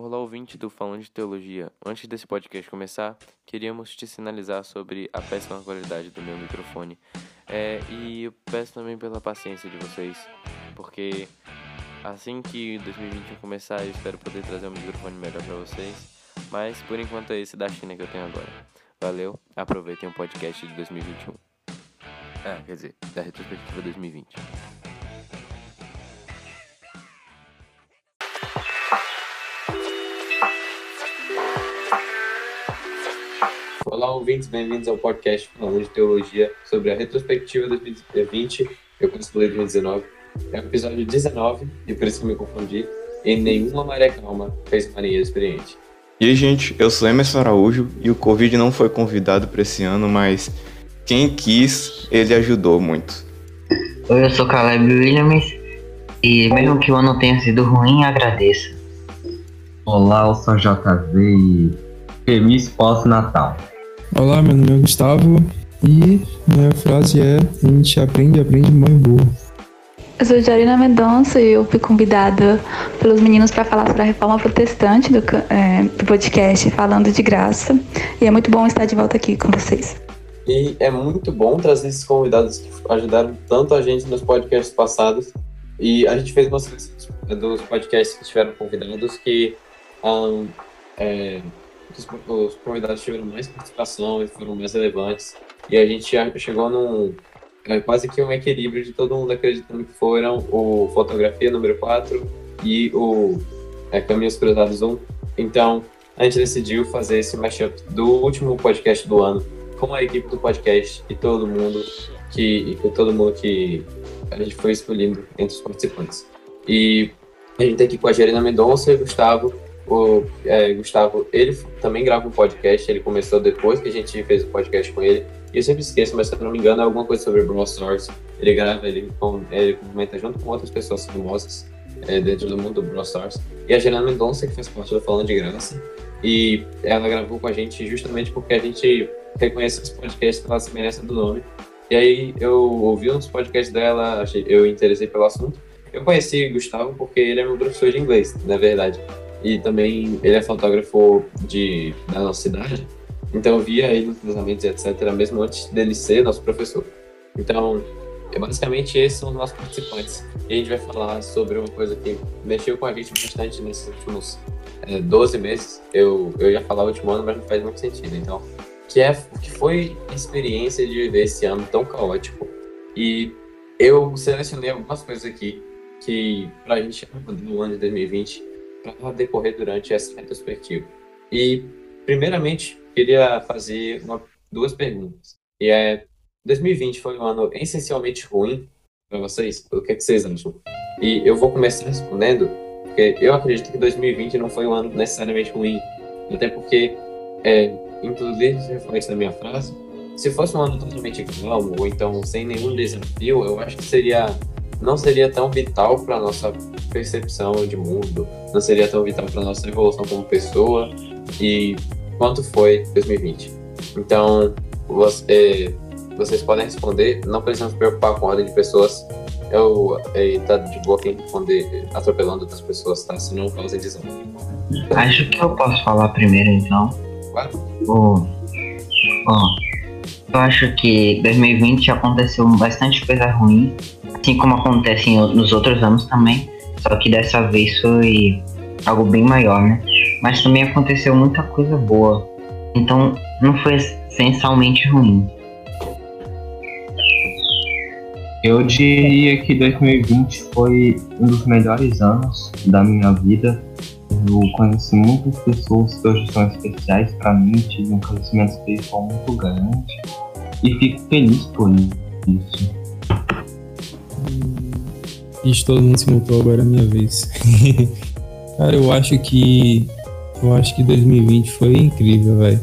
Olá, ouvinte do Falando de Teologia. Antes desse podcast começar, queríamos te sinalizar sobre a péssima qualidade do meu microfone. É, e eu peço também pela paciência de vocês, porque assim que 2021 começar, eu espero poder trazer um microfone melhor para vocês. Mas por enquanto é esse da China que eu tenho agora. Valeu, aproveitem o podcast de 2021. Ah, quer dizer, da retrospectiva 2020. Olá, ouvintes, bem-vindos ao podcast falando de teologia sobre a retrospectiva 2020. Eu considerei 2019. É o episódio 19, e por isso que me confundi. E nenhuma maré calma fez marinheiro experiente. E aí, gente, eu sou Emerson Araújo e o Covid não foi convidado para esse ano, mas quem quis, ele ajudou muito. Oi, eu sou Caleb Williams e mesmo que o ano tenha sido ruim, agradeço. Olá, eu sou JV e feliz pós-natal. Olá, meu nome é Gustavo e minha frase é: a gente aprende, aprende, mais burro. Eu sou Jarina Mendonça e eu fui convidada pelos meninos para falar sobre a reforma protestante do, é, do, podcast Falando de Graça. E é muito bom estar de volta aqui com vocês. E é muito bom trazer esses convidados que ajudaram tanto a gente nos podcasts passados. E a gente fez uma seleção dos podcasts que tiveram convidados que um, é, os convidados tiveram mais participação e foram mais relevantes. E a gente chegou num é, quase que um equilíbrio de todo mundo acreditando que foram o Fotografia número 4 e o é, Caminhos Cruzados 1. Então, a gente decidiu fazer esse mashup do último podcast do ano com a equipe do podcast e todo mundo que, e todo mundo que a gente foi escolhendo entre os participantes. E a gente tá aqui com a Gerina Mendonça e o Gustavo, o é, Gustavo, ele também grava um podcast, ele começou depois que a gente fez o podcast com ele. E eu sempre esqueço, mas se eu não me engano, é alguma coisa sobre Brawl. Ele grava, ele, ele comenta junto com outras pessoas famosas é, dentro do mundo do Brawl Stars. E a Gerina Mendonça, que faz parte do Falando de Graça. E ela gravou com a gente justamente porque a gente reconhece esse podcast pela semelhança do nome. E aí eu ouvi uns podcasts dela, achei, eu interessei pelo assunto. Eu conheci Gustavo porque ele é meu professor de inglês, na verdade e também ele é fotógrafo de, da nossa cidade, então eu via ele nos cruzamentos e etc., mesmo antes dele ser nosso professor. Então, é basicamente esses são os nossos participantes. E a gente vai falar sobre uma coisa que mexeu com a gente bastante nesses últimos é, 12 meses. Eu, eu ia falar o último ano, mas não faz muito sentido. Então, que, é, que foi a experiência de viver esse ano tão caótico. E eu selecionei algumas coisas aqui que, pra gente no ano de 2020, para decorrer durante essa retrospectiva. E, primeiramente, queria fazer uma, duas perguntas. E é, 2020 foi um ano essencialmente ruim para vocês? O que, é que vocês acham? E eu vou começar respondendo, porque eu acredito que 2020 não foi um ano necessariamente ruim, até porque, é, inclusive, reflete na minha frase, se fosse um ano totalmente calmo, ou então sem nenhum desafio, eu acho que seria não seria tão vital para nossa percepção de mundo, não seria tão vital para nossa evolução como pessoa e quanto foi 2020. Então, você, vocês podem responder, não precisamos se preocupar com a ordem de pessoas. Eu é, tá de boa quem responder atropelando outras pessoas, tá? Senão causa desordem. Acho que eu posso falar primeiro, então. Claro. Oh, oh, eu acho que 2020 aconteceu bastante coisa ruim assim como acontece nos outros anos também, só que dessa vez foi algo bem maior, né? Mas também aconteceu muita coisa boa, então não foi essencialmente ruim. Eu diria que 2020 foi um dos melhores anos da minha vida. Eu conheci muitas pessoas que hoje são especiais para mim, tive um crescimento espiritual muito grande e fico feliz por isso. Gente, todo mundo se montou agora é minha vez. Cara, eu acho que. Eu acho que 2020 foi incrível, velho.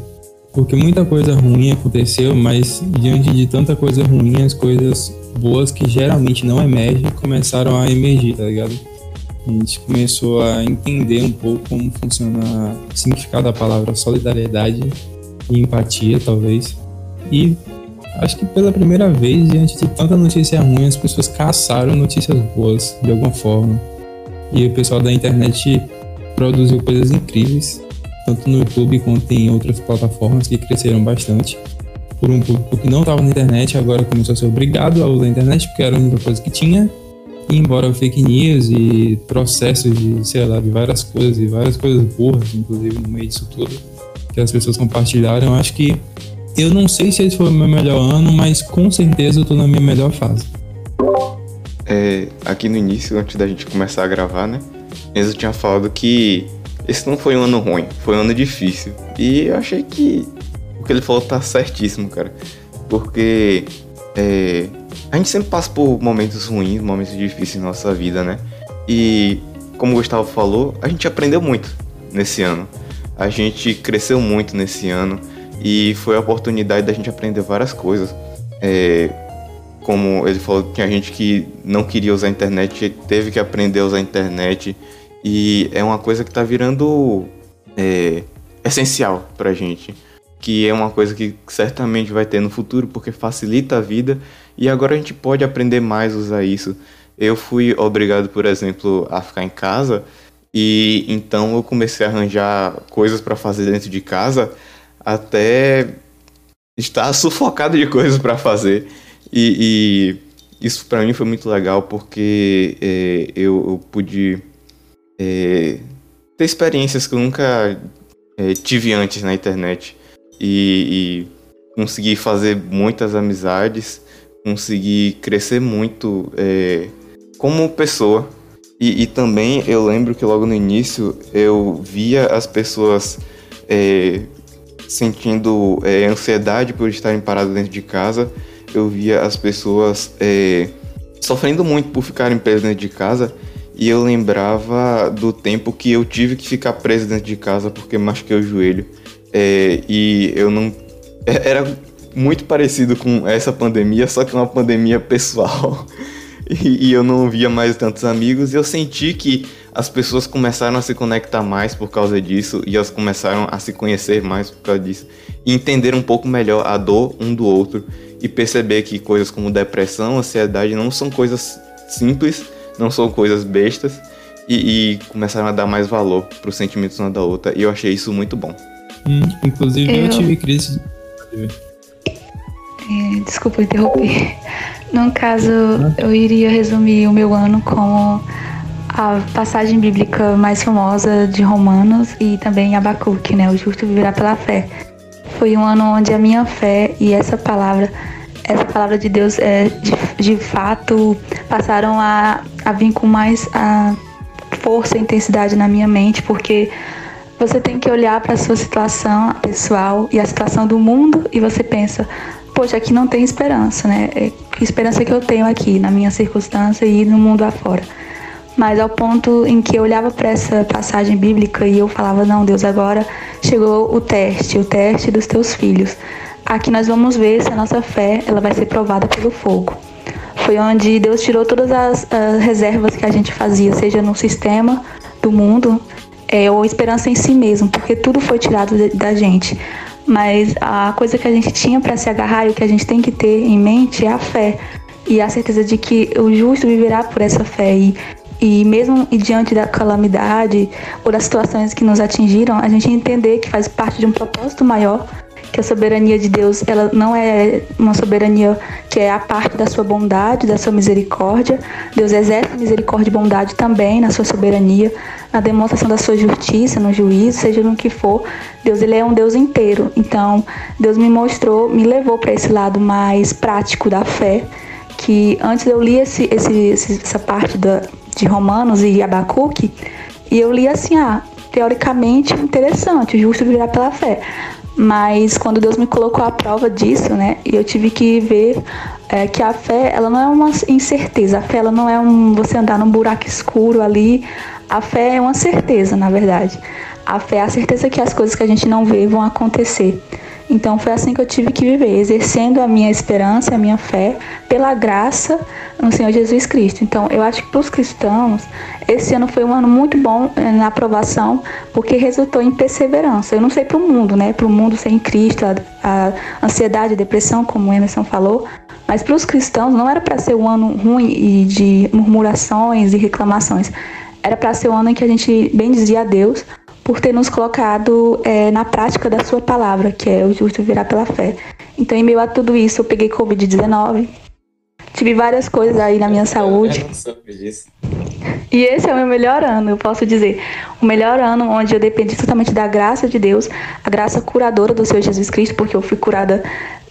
Porque muita coisa ruim aconteceu, mas diante de tanta coisa ruim, as coisas boas que geralmente não emergem começaram a emergir, tá ligado? A gente começou a entender um pouco como funciona o significado da palavra solidariedade e empatia, talvez. E acho que pela primeira vez, diante de tanta notícia ruim, as pessoas caçaram notícias boas de alguma forma. E o pessoal da internet produziu coisas incríveis, tanto no YouTube quanto em outras plataformas que cresceram bastante. Por um público que não estava na internet, agora começou a ser obrigado a usar a internet porque era a única coisa que tinha. E embora fake news e processos de, sei lá, de várias coisas e várias coisas burras, inclusive no meio disso tudo, que as pessoas compartilharam, acho que eu não sei se esse foi o meu melhor ano, mas com certeza eu tô na minha melhor fase. É, aqui no início, antes da gente começar a gravar, né? Enzo tinha falado que esse não foi um ano ruim, foi um ano difícil. E eu achei que o que ele falou tá certíssimo, cara. Porque é, a gente sempre passa por momentos ruins, momentos difíceis na nossa vida, né? E como o Gustavo falou, a gente aprendeu muito nesse ano. A gente cresceu muito nesse ano e foi a oportunidade da gente aprender várias coisas. É, como ele falou, tinha gente que não queria usar a internet, teve que aprender a usar a internet. E é uma coisa que está virando é, essencial pra gente. Que é uma coisa que certamente vai ter no futuro, porque facilita a vida. E agora a gente pode aprender mais a usar isso. Eu fui obrigado, por exemplo, a ficar em casa. E então eu comecei a arranjar coisas para fazer dentro de casa até estar sufocado de coisas para fazer. E, e isso para mim foi muito legal porque é, eu, eu, pude é, ter experiências que eu nunca é, tive antes na internet e, e consegui fazer muitas amizades, consegui crescer muito é, como pessoa. E, e, também eu lembro que logo no início eu via as pessoas é, sentindo é, ansiedade por estarem paradas dentro de casa eu via as pessoas é, sofrendo muito por ficarem presas dentro de casa e eu lembrava do tempo que eu tive que ficar preso dentro de casa porque machuquei o joelho. É, e eu não. Era muito parecido com essa pandemia, só que uma pandemia pessoal. E, e, eu não via mais tantos amigos. E eu senti que as pessoas começaram a se conectar mais por causa disso. E elas começaram a se conhecer mais por causa disso. E entender um pouco melhor a dor um do outro e perceber que coisas como depressão, ansiedade não são coisas simples, não são coisas bestas e, e começaram a dar mais valor para os sentimentos uma da outra e eu achei isso muito bom. Hum, inclusive eu... eu tive crise. É, desculpa interromper. No caso, eu iria resumir o meu ano como a passagem bíblica mais famosa de Romanos e também Abacuque, né? O justo viverá pela fé. Foi um ano onde a minha fé e essa palavra, essa palavra de Deus, é, de, de fato, passaram a, a vir com mais a força e intensidade na minha mente, porque você tem que olhar para a sua situação pessoal e a situação do mundo e você pensa, poxa, aqui não tem esperança, né? É, que esperança que eu tenho aqui na minha circunstância e no mundo afora mas ao ponto em que eu olhava para essa passagem bíblica e eu falava: Não, Deus, agora chegou o teste, o teste dos teus filhos. Aqui nós vamos ver se a nossa fé ela vai ser provada pelo fogo. Foi onde Deus tirou todas as, as reservas que a gente fazia, seja no sistema do mundo é, ou esperança em si mesmo, porque tudo foi tirado de, da gente. Mas a coisa que a gente tinha para se agarrar e o que a gente tem que ter em mente é a fé e a certeza de que o justo viverá por essa fé. E e mesmo diante da calamidade ou das situações que nos atingiram, a gente entender que faz parte de um propósito maior, que a soberania de Deus, ela não é uma soberania que é a parte da sua bondade, da sua misericórdia. Deus exerce misericórdia e bondade também na sua soberania, na demonstração da sua justiça, no juízo, seja no que for. Deus ele é um Deus inteiro. Então, Deus me mostrou, me levou para esse lado mais prático da fé, que antes eu li esse, esse, essa parte da de Romanos e Abacuque, e eu li assim, ah, teoricamente interessante, justo virar pela fé. Mas quando Deus me colocou à prova disso, né, eu tive que ver é, que a fé, ela não é uma incerteza, a fé ela não é um você andar num buraco escuro ali, a fé é uma certeza, na verdade. A fé é a certeza que as coisas que a gente não vê vão acontecer. Então foi assim que eu tive que viver, exercendo a minha esperança, a minha fé, pela graça no Senhor Jesus Cristo. Então eu acho que para os cristãos, esse ano foi um ano muito bom eh, na aprovação, porque resultou em perseverança. Eu não sei para o mundo, né? Para o mundo sem Cristo, a, a ansiedade, a depressão, como o Emerson falou, mas para os cristãos não era para ser um ano ruim e de murmurações e reclamações era para ser o ano em que a gente bendizia a Deus por ter nos colocado é, na prática da sua palavra, que é o justo virar pela fé. Então, em meio a tudo isso, eu peguei Covid-19, tive várias coisas aí na minha saúde. Eu não soube disso. E esse é o meu melhor ano, eu posso dizer. O melhor ano onde eu dependi totalmente da graça de Deus, a graça curadora do Senhor Jesus Cristo, porque eu fui curada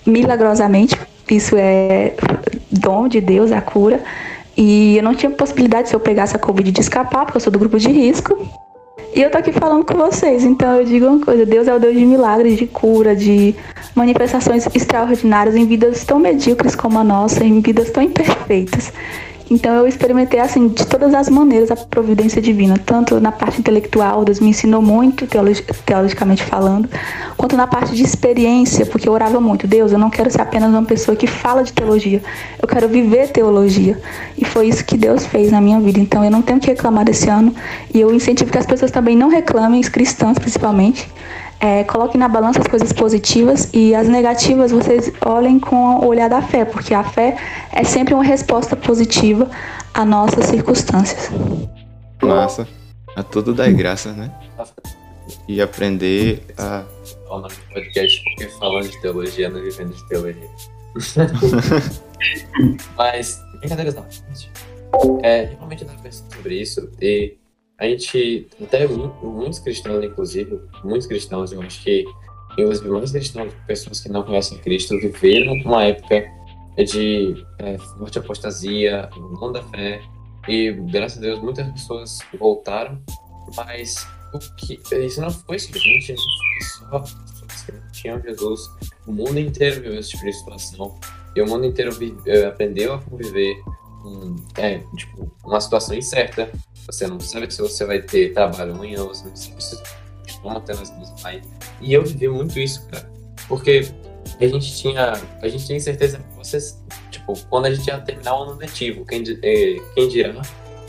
milagrosamente. Isso é dom de Deus, a cura. E eu não tinha possibilidade, se eu pegasse a Covid, de escapar, porque eu sou do grupo de risco. E eu tô aqui falando com vocês, então eu digo uma coisa: Deus é o Deus de milagres, de cura, de manifestações extraordinárias em vidas tão medíocres como a nossa, em vidas tão imperfeitas. Então eu experimentei assim de todas as maneiras a providência divina, tanto na parte intelectual, Deus me ensinou muito teologicamente falando, quanto na parte de experiência, porque eu orava muito, Deus, eu não quero ser apenas uma pessoa que fala de teologia, eu quero viver teologia. E foi isso que Deus fez na minha vida. Então eu não tenho que reclamar desse ano e eu incentivo que as pessoas também não reclamem, os cristãos principalmente, é, coloquem na balança as coisas positivas e as negativas vocês olhem com o olhar da fé, porque a fé é sempre uma resposta positiva a nossas circunstâncias. Massa. A tudo dá graça, né? E aprender a. O nome do podcast porque falando de teologia, não vivendo de teologia. Mas, brincadeiras não. É, realmente dá pra pensar sobre isso. E a gente, até muitos cristãos, inclusive, muitos cristãos, eu acho que, inclusive, muitos cristãos, pessoas que não conhecem Cristo, viveram uma época de é, forte apostasia, não da fé, e graças a Deus muitas pessoas voltaram, mas o que, isso não foi simplesmente isso foi só pessoas que não tinham Jesus. O mundo inteiro viveu esse tipo de situação, e o mundo inteiro eh, aprendeu a conviver é, tipo, uma situação incerta, você não sabe se você vai ter trabalho amanhã, você não sabe se como duas vai. E eu vivi muito isso, cara. Porque a gente tinha, a gente tinha certeza que vocês, tipo, quando a gente ia terminar o ano letivo, quem, eh, quem dirá,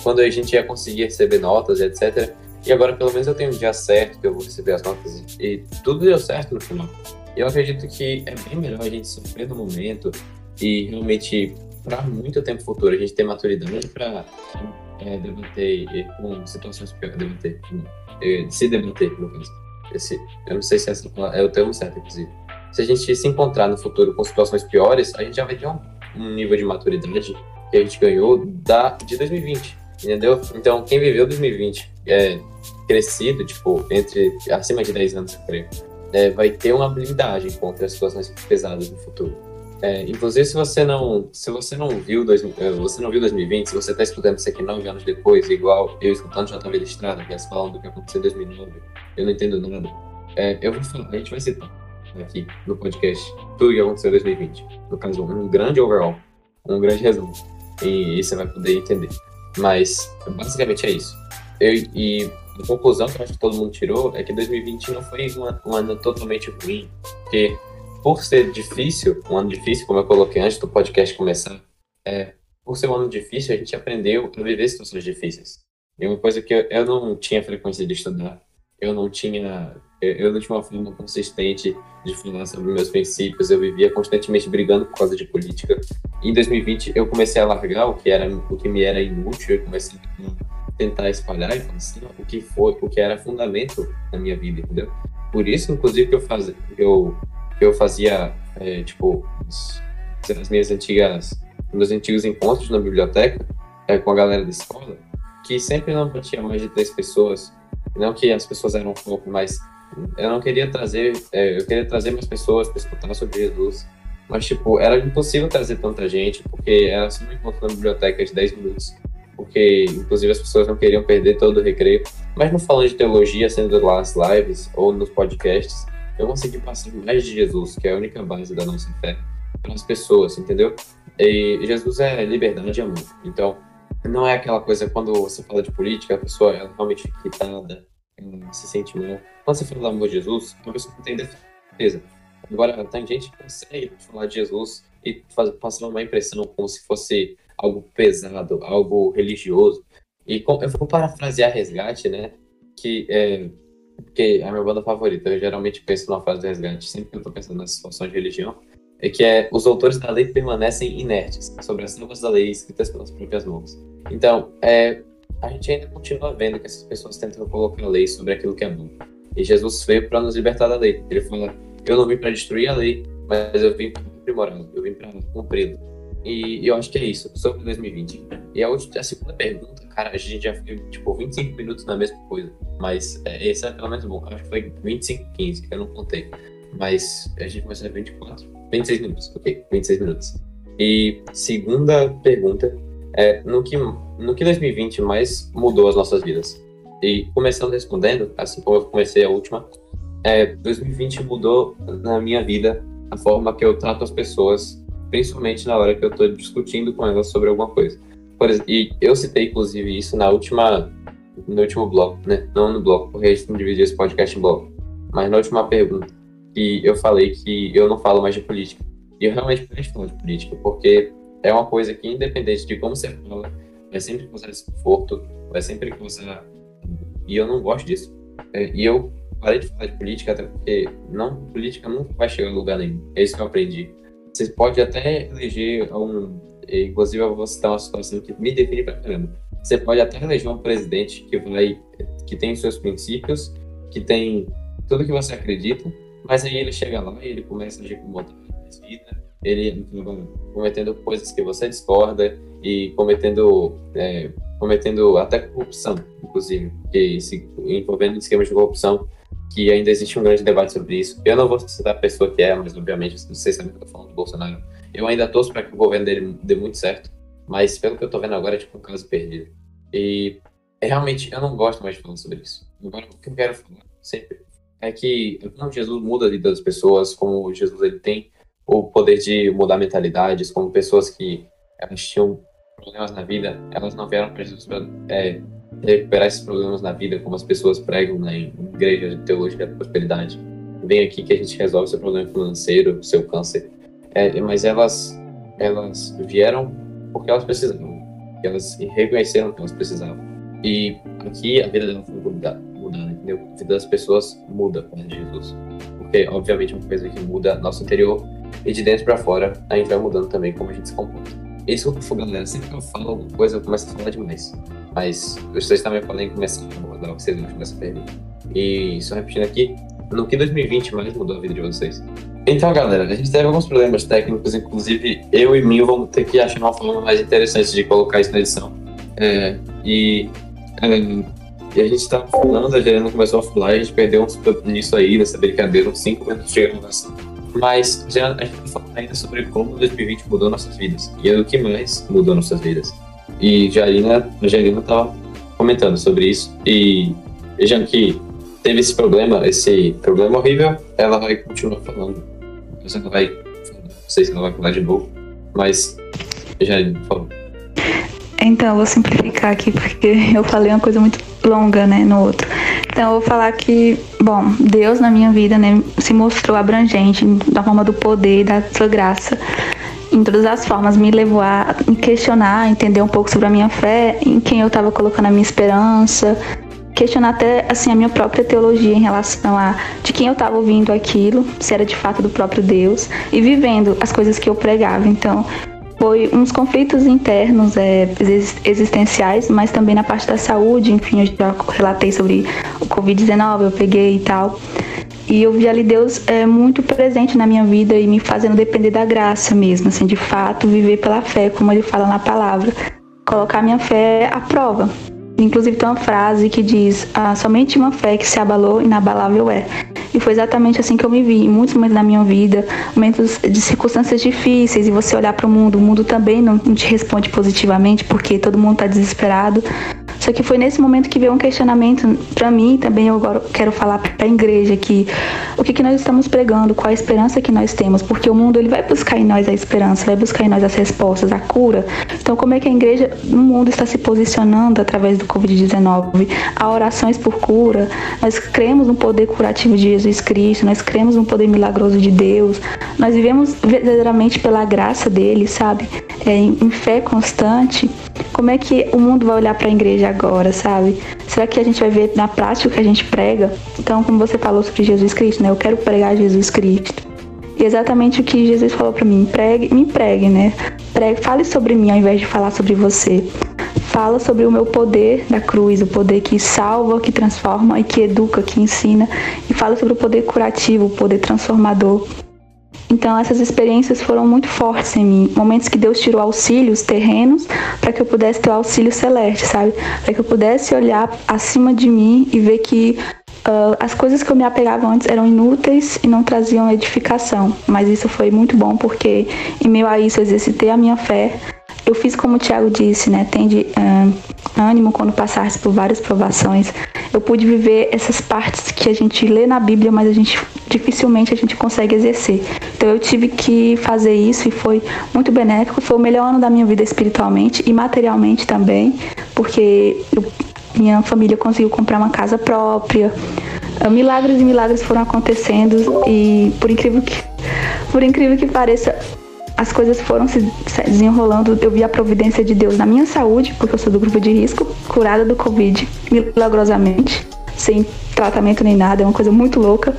quando a gente ia conseguir receber notas, etc. E agora pelo menos eu tenho um dia certo que eu vou receber as notas e tudo deu certo no final. Eu acredito que é bem melhor a gente sofrer no momento e realmente para muito tempo futuro a gente ter maturidade para é, debater com situações piores, debater, é, se debater, no caso. Esse, eu não sei se essa é o termo certo, inclusive. Se a gente se encontrar no futuro com situações piores, a gente já vai ter um, um nível de maturidade que a gente ganhou da, de 2020, entendeu? Então, quem viveu 2020 é, crescido, tipo, entre acima de 10 anos, eu creio, é, vai ter uma habilidade contra as situações pesadas no futuro. É, inclusive, se você não, se você não viu, dois, é, você não viu 2020, se você está escutando isso aqui nove anos depois, igual eu escutando estava Estrada, que é falando do que aconteceu em 2009, eu não entendo nada. É, eu vou falar, a gente vai citar aqui no podcast tudo que aconteceu em 2020. No caso, um grande overall, um grande resumo. E, e você vai poder entender. Mas, basicamente é isso. Eu, e a conclusão que eu acho que todo mundo tirou é que 2020 não foi um ano totalmente ruim, porque por ser difícil, um ano difícil, como eu coloquei antes do podcast começar, é, por ser um ano difícil, a gente aprendeu a viver situações difíceis. E uma coisa que eu, eu não tinha frequência de estudar, eu não tinha, eu não tinha uma forma consistente de falar sobre meus princípios, eu vivia constantemente brigando por causa de política. Em 2020 eu comecei a largar o que era o que me era inútil, eu comecei a tentar espalhar assim, o que foi, o que era fundamento na minha vida, entendeu? Por isso, inclusive, que eu fazia, eu eu fazia, é, tipo, as minhas antigas, meus antigos encontros na biblioteca é, com a galera da escola, que sempre não tinha mais de três pessoas, não que as pessoas eram pouco, mas eu não queria trazer, é, eu queria trazer mais pessoas para escutar sobre Jesus, mas, tipo, era impossível trazer tanta gente, porque era só um encontro na biblioteca de 10 minutos, porque, inclusive, as pessoas não queriam perder todo o recreio, mas não falando de teologia, sendo lá as lives ou nos podcasts, eu consegui passar mais de Jesus, que é a única base da nossa fé, para as pessoas, entendeu? E Jesus é liberdade e amor. Então, não é aquela coisa quando você fala de política, a pessoa ela realmente irritada, se sente mal. Quando você fala do amor de Jesus, a pessoa não tem defesa. Agora, tem gente que consegue falar de Jesus e faz, passar uma impressão como se fosse algo pesado, algo religioso. E eu vou parafrasear Resgate, né? Que é, porque é a minha banda favorita. Eu geralmente penso na fase do resgate, sempre que eu tô pensando nessa situação de religião, é que é os autores da lei permanecem inertes sobre as normas da lei escritas pelas próprias mãos. Então, é, a gente ainda continua vendo que essas pessoas tentam colocar lei sobre aquilo que é bom. E Jesus veio para nos libertar da lei. Ele fala: Eu não vim para destruir a lei, mas eu vim para aprimorá-la, eu vim para cumpri-la. E, eu acho que é isso, sobre 2020. E a, a segunda pergunta, cara, a gente já foi tipo 25 minutos na mesma coisa. Mas é, esse é pelo menos bom. Acho que foi 25, 15, eu não contei. Mas a gente começou a 24, 26 minutos, ok, 26 minutos. E segunda pergunta é no que, no que 2020 mais mudou as nossas vidas? E começando respondendo, assim como eu comecei a última, é, 2020 mudou na minha vida a forma que eu trato as pessoas, principalmente na hora que eu estou discutindo com elas sobre alguma coisa. Por e eu citei inclusive isso na última no último bloco, né? Não no bloco, porque a gente não dividiu esse podcast em bloco. Mas na última pergunta, que eu falei que eu não falo mais de política. E eu realmente parei de política, porque é uma coisa que, independente de como você fala, vai sempre causar desconforto, vai sempre causar. E eu não gosto disso. É, e eu parei de falar de política, até porque não, política nunca vai chegar a lugar nenhum. É isso que eu aprendi. Você pode até eleger um. Inclusive, eu vou citar uma situação que me define pra caramba. Você pode até eleger um presidente que vai. que tem seus princípios, que tem tudo que você acredita, mas aí ele chega lá e ele começa a agir como outra vida, ele cometendo coisas que você discorda e cometendo, é, cometendo até corrupção, inclusive, se envolvendo em esquemas de corrupção, que ainda existe um grande debate sobre isso. Eu não vou citar a pessoa que é, mas obviamente vocês sabem que eu tô falando do Bolsonaro. Eu ainda torço para que o governo dele dê muito certo, mas pelo que eu tô vendo agora é tipo um caso perdido. E realmente eu não gosto mais de falar sobre isso. Agora, o que eu quero falar sempre é que como Jesus muda a vida das pessoas, como Jesus ele tem o poder de mudar mentalidades, como pessoas que elas tinham problemas na vida, elas não vieram para Jesus para é, recuperar esses problemas na vida, como as pessoas pregam na igreja de teologia da prosperidade. Vem aqui que a gente resolve seu problema financeiro, seu câncer. É, mas elas, elas vieram porque elas precisavam, elas reconheceram que elas precisavam. E aqui a vida delas foi mudada, mudada entendeu? A vida das pessoas muda com Jesus. Porque, obviamente, é uma coisa que muda nosso interior e de dentro para fora, a gente vai mudando também como a gente se comporta. Que eu galera. Sempre que eu falo alguma coisa, eu começo a falar demais. Mas vocês também podem começar a dar o que vocês acham dessa pergunta. E só repetindo aqui, no que 2020 mais mudou a vida de vocês? Então, galera, a gente teve alguns problemas técnicos, inclusive eu e Minho vamos ter que achar uma forma mais interessante de colocar isso na edição. É, e, é, e a gente tava falando, a Juliana começou a falar, a gente perdeu uns nisso aí, nessa brincadeira, uns 5 minutos de gravação. Mas já, a gente fala ainda sobre como 2020 mudou nossas vidas. E é o que mais mudou nossas vidas. E Jarina, a Jarina estava comentando sobre isso. E já que teve esse problema, esse problema horrível, ela vai continuar falando. Você não vai. Não sei se ela vai falar de novo. Mas, por favor. Então, eu vou simplificar aqui, porque eu falei uma coisa muito longa, né, no outro. Então, eu vou falar que, bom, Deus na minha vida, né, se mostrou abrangente da forma do poder e da sua graça. Em todas as formas, me levou a me questionar, entender um pouco sobre a minha fé, em quem eu estava colocando a minha esperança, questionar até assim a minha própria teologia em relação a de quem eu estava ouvindo aquilo, se era de fato do próprio Deus e vivendo as coisas que eu pregava. Então, foi uns conflitos internos é, existenciais, mas também na parte da saúde, enfim, eu já relatei sobre o Covid-19, eu peguei e tal. E eu vi ali Deus é, muito presente na minha vida e me fazendo depender da graça mesmo, assim, de fato, viver pela fé, como ele fala na palavra. Colocar minha fé à prova. Inclusive tem uma frase que diz: ah, somente uma fé que se abalou, inabalável é. E foi exatamente assim que eu me vi, em muitos momentos da minha vida, momentos de circunstâncias difíceis, e você olhar para o mundo, o mundo também não, não te responde positivamente, porque todo mundo está desesperado. Só que foi nesse momento que veio um questionamento para mim, também eu agora quero falar para a igreja que o que, que nós estamos pregando, qual a esperança que nós temos, porque o mundo ele vai buscar em nós a esperança, vai buscar em nós as respostas, a cura. Então, como é que a igreja no mundo está se posicionando através do Covid-19? Há orações por cura, nós cremos no poder curativo de Jesus Cristo, nós cremos no poder milagroso de Deus, nós vivemos verdadeiramente pela graça dele, sabe? É, em, em fé constante. Como é que o mundo vai olhar para a igreja agora, sabe? Será que a gente vai ver na prática o que a gente prega? Então, como você falou sobre Jesus Cristo, né? Eu quero pregar Jesus Cristo. E exatamente o que Jesus falou para mim, pregue, me pregue, né? Pregue, fale sobre mim ao invés de falar sobre você. fala sobre o meu poder da cruz, o poder que salva, que transforma e que educa, que ensina, e fala sobre o poder curativo, o poder transformador. Então essas experiências foram muito fortes em mim, momentos que Deus tirou auxílios terrenos para que eu pudesse ter o auxílio celeste, sabe? Para que eu pudesse olhar acima de mim e ver que Uh, as coisas que eu me apegava antes eram inúteis e não traziam edificação, mas isso foi muito bom porque, em meio a isso, eu exercitei a minha fé. Eu fiz como o Tiago disse, né? Tende uh, ânimo quando passasse por várias provações. Eu pude viver essas partes que a gente lê na Bíblia, mas a gente dificilmente a gente consegue exercer. Então eu tive que fazer isso e foi muito benéfico. Foi o melhor ano da minha vida espiritualmente e materialmente também, porque eu minha família conseguiu comprar uma casa própria. Ah, milagres e milagres foram acontecendo e por incrível que por incrível que pareça, as coisas foram se desenrolando. Eu vi a providência de Deus na minha saúde, porque eu sou do grupo de risco, curada do Covid, milagrosamente, sem tratamento nem nada, é uma coisa muito louca.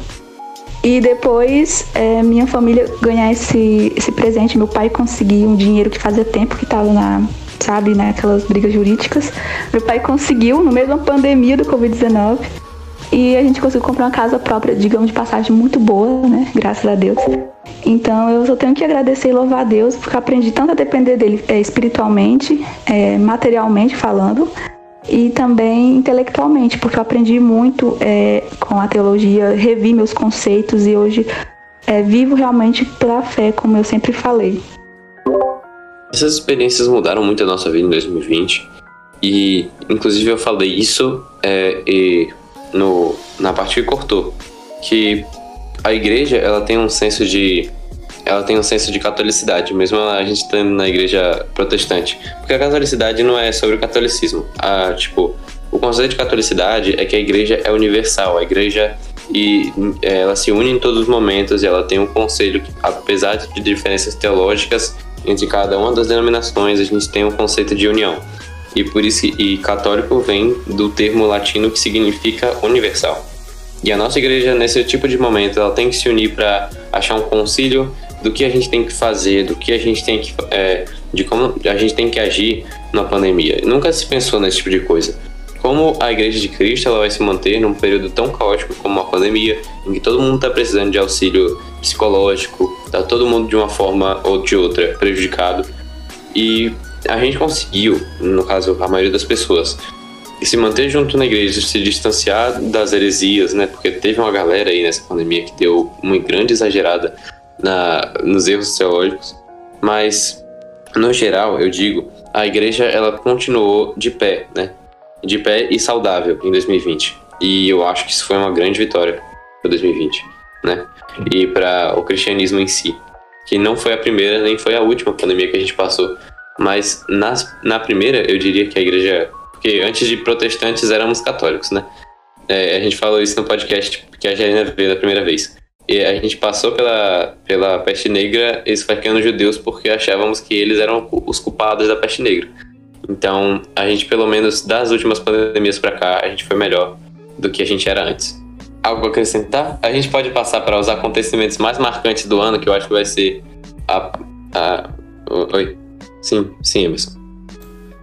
E depois, é, minha família ganhar esse, esse presente, meu pai conseguir um dinheiro que fazia tempo que estava na, sabe, naquelas né, brigas jurídicas. Meu pai conseguiu, no meio da pandemia do Covid-19, e a gente conseguiu comprar uma casa própria, digamos, de passagem muito boa, né? Graças a Deus. Então eu só tenho que agradecer e louvar a Deus, porque aprendi tanto a depender dele é, espiritualmente, é, materialmente falando, e também intelectualmente, porque eu aprendi muito é, com a teologia, revi meus conceitos e hoje é, vivo realmente pela fé, como eu sempre falei. Essas experiências mudaram muito a nossa vida em 2020 e, inclusive, eu falei isso é, no, na parte que cortou, que a igreja ela tem um senso de ela tem um senso de catolicidade, mesmo a gente estando na igreja protestante, porque a catolicidade não é sobre o catolicismo. A, tipo, o conceito de catolicidade é que a igreja é universal, a igreja e é, ela se une em todos os momentos e ela tem um conselho que, apesar de diferenças teológicas entre cada uma das denominações, a gente tem um conceito de união. E por isso e católico vem do termo latino que significa universal. E a nossa igreja nesse tipo de momento, ela tem que se unir para achar um concílio do que a gente tem que fazer, do que a gente tem que é, de como a gente tem que agir na pandemia. Nunca se pensou nesse tipo de coisa como a Igreja de Cristo ela vai se manter num período tão caótico como a pandemia, em que todo mundo está precisando de auxílio psicológico, tá todo mundo de uma forma ou de outra prejudicado. E a gente conseguiu, no caso a maioria das pessoas, se manter junto na igreja, se distanciar das heresias, né? Porque teve uma galera aí nessa pandemia que deu uma grande exagerada na, nos erros teológicos, mas no geral, eu digo, a igreja ela continuou de pé, né? de pé e saudável em 2020. E eu acho que isso foi uma grande vitória para 2020, né? E para o cristianismo em si, que não foi a primeira nem foi a última pandemia que a gente passou, mas nas, na primeira eu diria que a igreja, porque antes de protestantes éramos católicos, né? É, a gente falou isso no podcast que a Janina veio da primeira vez. E a gente passou pela, pela peste negra esfaqueando judeus porque achávamos que eles eram os culpados da peste negra. Então, a gente, pelo menos das últimas pandemias para cá, a gente foi melhor do que a gente era antes. Algo a acrescentar? A gente pode passar para os acontecimentos mais marcantes do ano, que eu acho que vai ser a. a oi? Sim, sim, Emerson.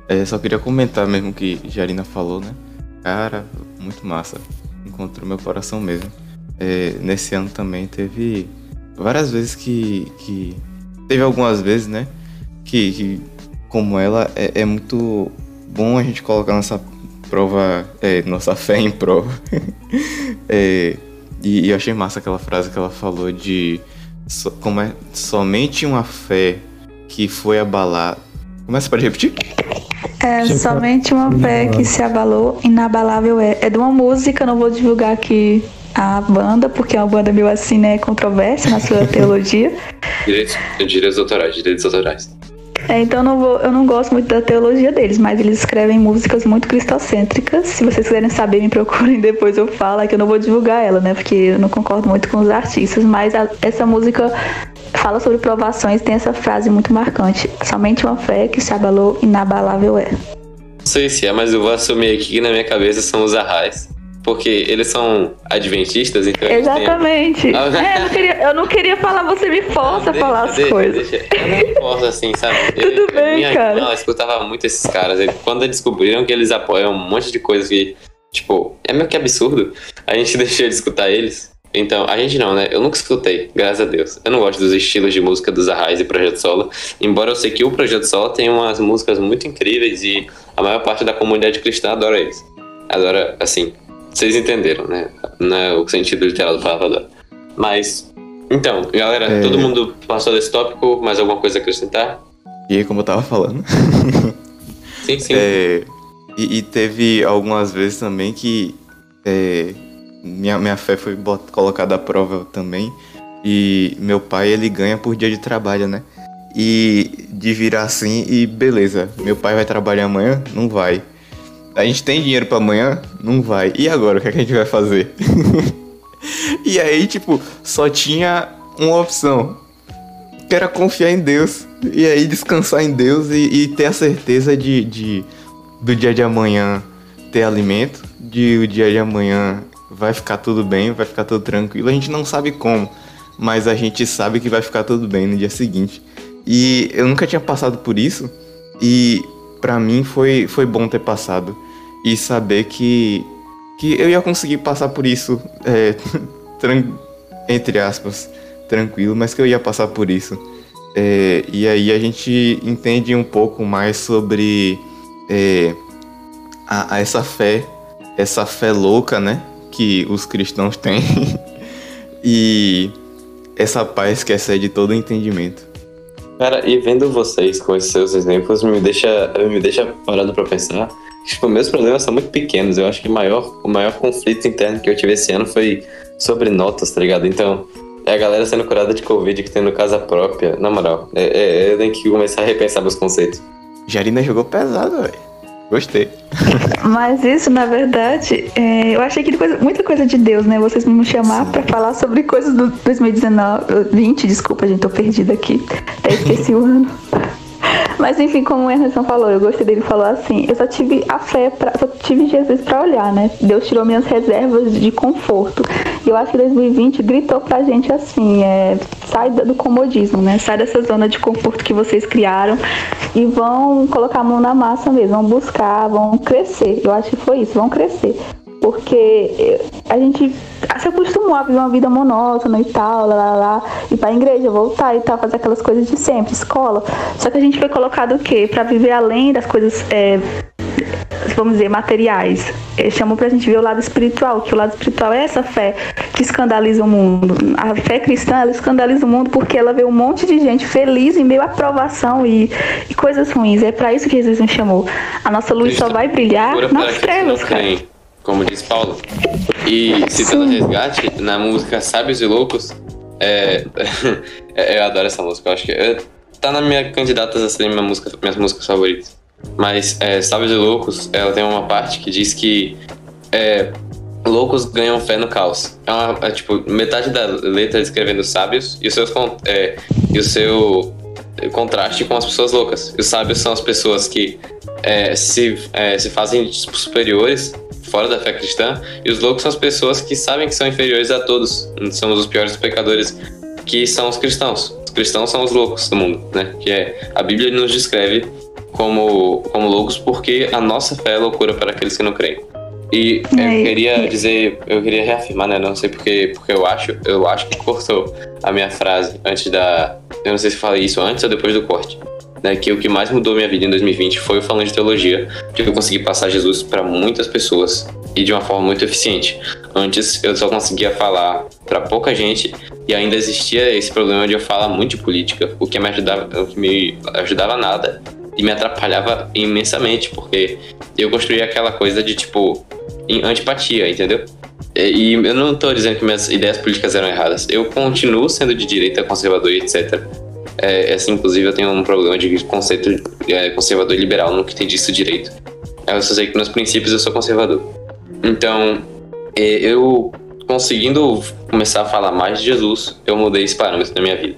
É, só queria comentar mesmo que Jarina falou, né? Cara, muito massa. Encontrou meu coração mesmo. É, nesse ano também teve várias vezes que. que teve algumas vezes, né? Que, que como ela, é, é muito bom a gente colocar nossa prova, é, nossa fé em prova. é, e, e, eu achei massa aquela frase que ela falou de so, como é somente uma fé que foi abalada. É você pode repetir? É somente uma fé que se abalou, inabalável é. É de uma música, não vou divulgar aqui a banda, porque é uma banda meio assim, né, controversa na sua teologia. Direitos, direitos autorais, direitos autorais. É, então eu não, vou, eu não gosto muito da teologia deles, mas eles escrevem músicas muito cristocêntricas. Se vocês quiserem saber, me procurem depois eu falo, é que eu não vou divulgar ela, né? Porque eu não concordo muito com os artistas, mas a, essa música fala sobre provações tem essa frase muito marcante. Somente uma fé que se abalou, inabalável é. Não sei se é, mas eu vou assumir aqui que na minha cabeça são os arrais. Porque eles são adventistas, então. eles têm- Exatamente. Ah, É, eu, não queria, eu não queria falar, você me força a Deixa, falar as deixa, coisas. deixa. Eu não posso assim, sabe? Tudo Eu- bem, minha cara. irmã, ela escutava muito esses caras. E quando descobriram que eles apoiam um monte de coisa que, tipo, é meio que absurdo, a gente deixou de escutar eles. Então, a gente não, né? Eu nunca escutei, graças a Deus. Eu não gosto dos estilos de música dos Arraiz e Projeto Solo. Embora eu sei que o Projeto Solo tem umas músicas muito incríveis e a maior parte da comunidade cristã adora eles. Adora, assim, vocês entenderam, né? É o sentido literal do palavra adora. Mas, então, galera, É. todo mundo passou desse tópico, mais alguma coisa a acrescentar? E aí, como eu tava falando. Sim, sim. É, e, e teve algumas vezes também que é, minha, minha fé foi bot- colocada à prova também. E meu pai, ele ganha por dia de trabalho, né? E de virar assim e beleza, meu pai vai trabalhar amanhã? Não vai. A gente tem dinheiro pra amanhã? Não vai. E agora, o que, é que a gente vai fazer? e aí, tipo, só tinha uma opção. Que era confiar em Deus. E aí descansar em Deus e, e ter a certeza de, de do dia de amanhã ter alimento, de o dia de amanhã vai ficar tudo bem, vai ficar tudo tranquilo. A gente não sabe como, mas a gente sabe que vai ficar tudo bem no dia seguinte. E eu nunca tinha passado por isso e pra mim foi, foi bom ter passado e saber que que eu ia conseguir passar por isso é, entre aspas tranquilo, mas que eu ia passar por isso. É, e aí a gente entende um pouco mais sobre é, a, a essa fé, essa fé louca, né? Que os cristãos têm. e essa paz que excede todo entendimento. Cara, e vendo vocês com esses seus exemplos, me deixa, me deixa parado pra pensar. Tipo, meus problemas são muito pequenos. Eu acho que o maior, o maior conflito interno que eu tive esse ano foi sobre notas, tá ligado? Então, é a galera sendo curada de Covid que tendo casa própria. Na moral, é, é, eu tenho que começar a repensar meus conceitos. Jarina jogou pesado, velho. Gostei. Mas isso, na verdade, é, eu achei que coisa, muita coisa de Deus, né? Vocês me chamar pra falar sobre coisas do 2019, 20, desculpa, gente, tô perdida aqui. Até esqueci o ano. Mas enfim, como o Emerson falou, eu gostei dele falou assim, eu só tive a fé, pra, só tive Jesus pra olhar, né? Deus tirou minhas reservas de conforto. E eu acho que 2020 gritou pra gente assim, é, sai do comodismo, né? Sai dessa zona de conforto que vocês criaram e vão colocar a mão na massa mesmo, vão buscar, vão crescer. Eu acho que foi isso, vão crescer. Porque eh, a gente se acostumou a viver uma vida monótona e tal, lá, lá, lá, ir pra igreja, voltar e tal, fazer aquelas coisas de sempre, escola. Só que a gente foi colocado o quê? Pra viver além das coisas, eh, vamos dizer, materiais. Ele chamou pra gente ver o lado espiritual, que o lado espiritual é essa fé que escandaliza o mundo. A fé cristã, ela escandaliza o mundo porque ela vê um monte de gente feliz em meio à provação e, e coisas ruins. É pra isso que Jesus nos chamou. A nossa luz só vai brilhar para nas trevas, cara. creem, como diz Paulo. E citando Sim. Resgate, na música Sábios e Loucos, é, é, eu adoro essa música, eu acho que é, tá na minha candidatas a ser minha música, minhas músicas favoritas. Mas é, Sábios e Loucos, ela tem uma parte que diz que é, loucos ganham fé no caos. É, uma, é, tipo metade da letra descrevendo sábios e, os seus, é, e o seu contraste com as pessoas loucas. E os sábios são as pessoas que é, se, é, se fazem superiores fora da fé cristã, e os loucos são as pessoas que sabem que são inferiores a todos. Somos os piores pecadores, que são os cristãos. Os cristãos são os loucos do mundo, né? Que é a Bíblia nos descreve como, como loucos porque a nossa fé é loucura para aqueles que não creem. E eu É, queria e- dizer, eu queria reafirmar, né? Não sei porque, porque eu acho, eu acho que cortou a minha frase antes da. Eu não sei se falei isso antes ou depois do corte. Né, que o que mais mudou minha vida em 2020 foi o falando de teologia, que eu consegui passar Jesus para muitas pessoas e de uma forma muito eficiente. Antes eu só conseguia falar para pouca gente e ainda existia esse problema de eu falar muito de política, o que me ajudava, o que me ajudava nada e me atrapalhava imensamente, porque eu construía aquela coisa de tipo antipatia, entendeu? E eu não tô dizendo que minhas ideias políticas eram erradas. Eu continuo sendo de direita, conservador e etc. É, assim, inclusive, eu tenho um problema de conceito é, conservador e liberal que tem disso direito. Eu só sei que nos princípios eu sou conservador. Então, é, eu conseguindo começar a falar mais de Jesus, eu mudei esse parâmetro na minha vida.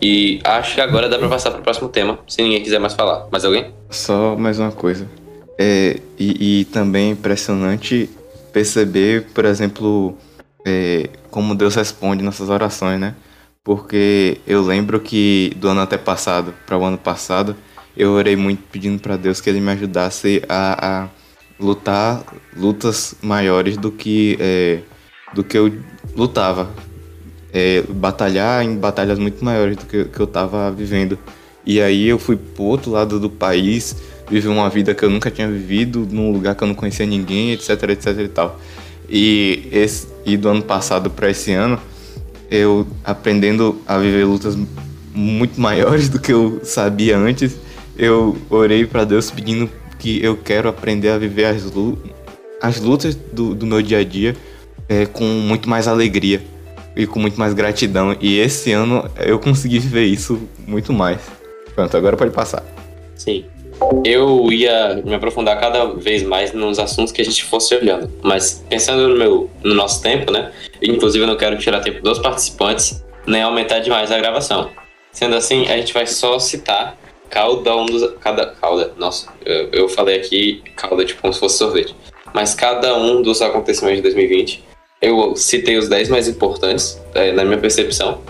E acho que agora dá pra passar pro próximo tema, se ninguém quiser mais falar. Mais alguém? Só mais uma coisa. É, e, e também é impressionante perceber, por exemplo, é, como Deus responde nossas orações, né? Porque eu lembro que do ano até passado para o ano passado, eu orei muito pedindo para Deus que Ele me ajudasse a, a lutar lutas maiores do que é, do que eu lutava, é, batalhar em batalhas muito maiores do que, que eu estava vivendo. E aí eu fui pro outro lado do país, viver uma vida que eu nunca tinha vivido, num lugar que eu não conhecia ninguém, etc, etc e tal. E, esse, e do ano passado para esse ano, eu aprendendo a viver lutas muito maiores do que eu sabia antes, eu orei para Deus pedindo que eu quero aprender a viver as, as lutas do, do meu dia a dia é, com muito mais alegria e com muito mais gratidão. E esse ano eu consegui viver isso muito mais. Pronto, agora pode passar. Sim. Eu ia me aprofundar cada vez mais nos assuntos que a gente fosse olhando. Mas pensando no, meu, no nosso tempo, né? Inclusive eu não quero tirar tempo dos participantes, nem aumentar demais a gravação. Sendo assim, a gente vai só citar cada um dos. Cada, calda, nossa, eu, eu falei aqui calda tipo como se fosse sorvete. Mas cada um dos acontecimentos de 2020, eu citei os 10 mais importantes, é, na minha percepção.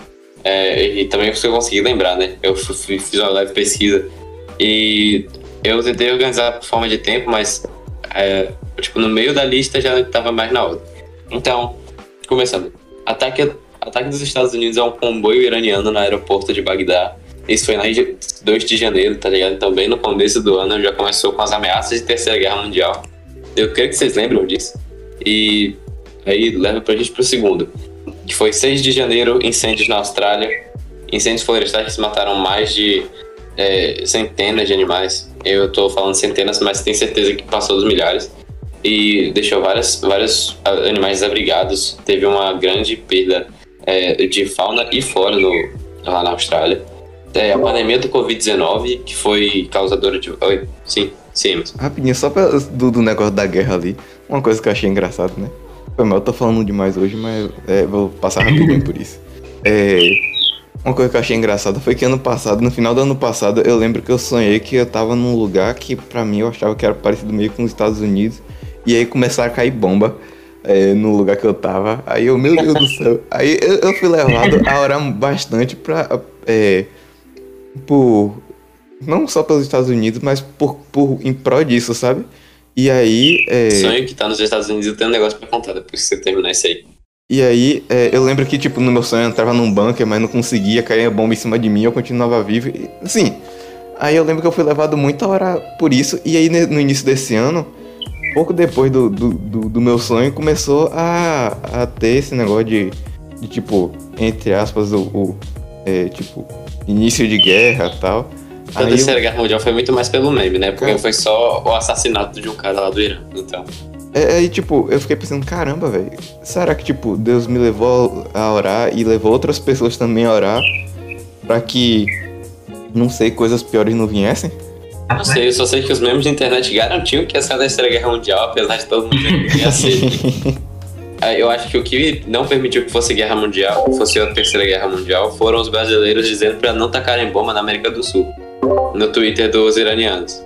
É, e também porque eu consegui lembrar, né? Eu fiz uma leve pesquisa e eu tentei organizar por forma de tempo, mas é, tipo, no meio da lista já estava mais na hora. Então, começando. Ataque, ataque dos Estados Unidos a um comboio iraniano no aeroporto de Bagdá. Isso foi na 2 de janeiro, tá ligado? Então, bem no começo do ano já começou com as ameaças de Terceira Guerra Mundial. Eu creio que vocês lembram disso. E aí leva pra gente pro segundo, que foi 6 de janeiro, incêndios na Austrália. Incêndios florestais que mataram mais de é, centenas de animais. Eu tô falando centenas, mas tenho certeza que passou dos milhares. E deixou várias, vários animais desabrigados. Teve uma grande perda é, de fauna e flora no, lá na Austrália. É, a pandemia do Covid-19, que foi causadora de. Oi, sim, sim. Rapidinho, só pra, do, do negócio da guerra ali, uma coisa que eu achei engraçado, né? Foi mal, eu tô falando demais hoje, mas é, vou passar rapidinho por isso. É, uma coisa que eu achei engraçada foi que ano passado, no final do ano passado, eu lembro que eu sonhei que eu tava num lugar que pra mim eu achava que era parecido meio com os Estados Unidos. E aí começaram a cair bomba é, no lugar que eu tava. Aí eu, meu Deus do céu. Aí eu, eu fui levado a orar bastante pra. É, por. Não só pelos Estados Unidos, mas por, por em pró disso, sabe? E aí. É... Sonho que tá nos Estados Unidos tenho um negócio pra contar depois que você terminar isso aí. E aí, é, eu lembro que, tipo, no meu sonho eu entrava num bunker, mas não conseguia, cair a bomba em cima de mim, eu continuava vivo. E, assim, aí eu lembro que eu fui levado muito a hora por isso. E aí, no início desse ano, pouco depois do, do, do, do meu sonho, começou a, a ter esse negócio de, de tipo, entre aspas, o, o é, tipo, início de guerra e tal. A Terceira eu... Guerra Mundial foi muito mais pelo meme, né? Porque foi só o assassinato de um cara lá do Irã, então... É, aí, tipo, eu fiquei pensando, caramba, velho, será que, tipo, Deus me levou a orar e levou outras pessoas também a orar pra que, não sei, coisas piores não viessem? Não sei, eu só sei que os memes de internet garantiam que essa era a Terceira Guerra Mundial, apesar de todo mundo que ia ser. Eu acho que o que não permitiu que fosse guerra mundial, fosse a terceira guerra mundial, foram os brasileiros dizendo para não tacarem bomba na América do Sul, no Twitter dos iranianos.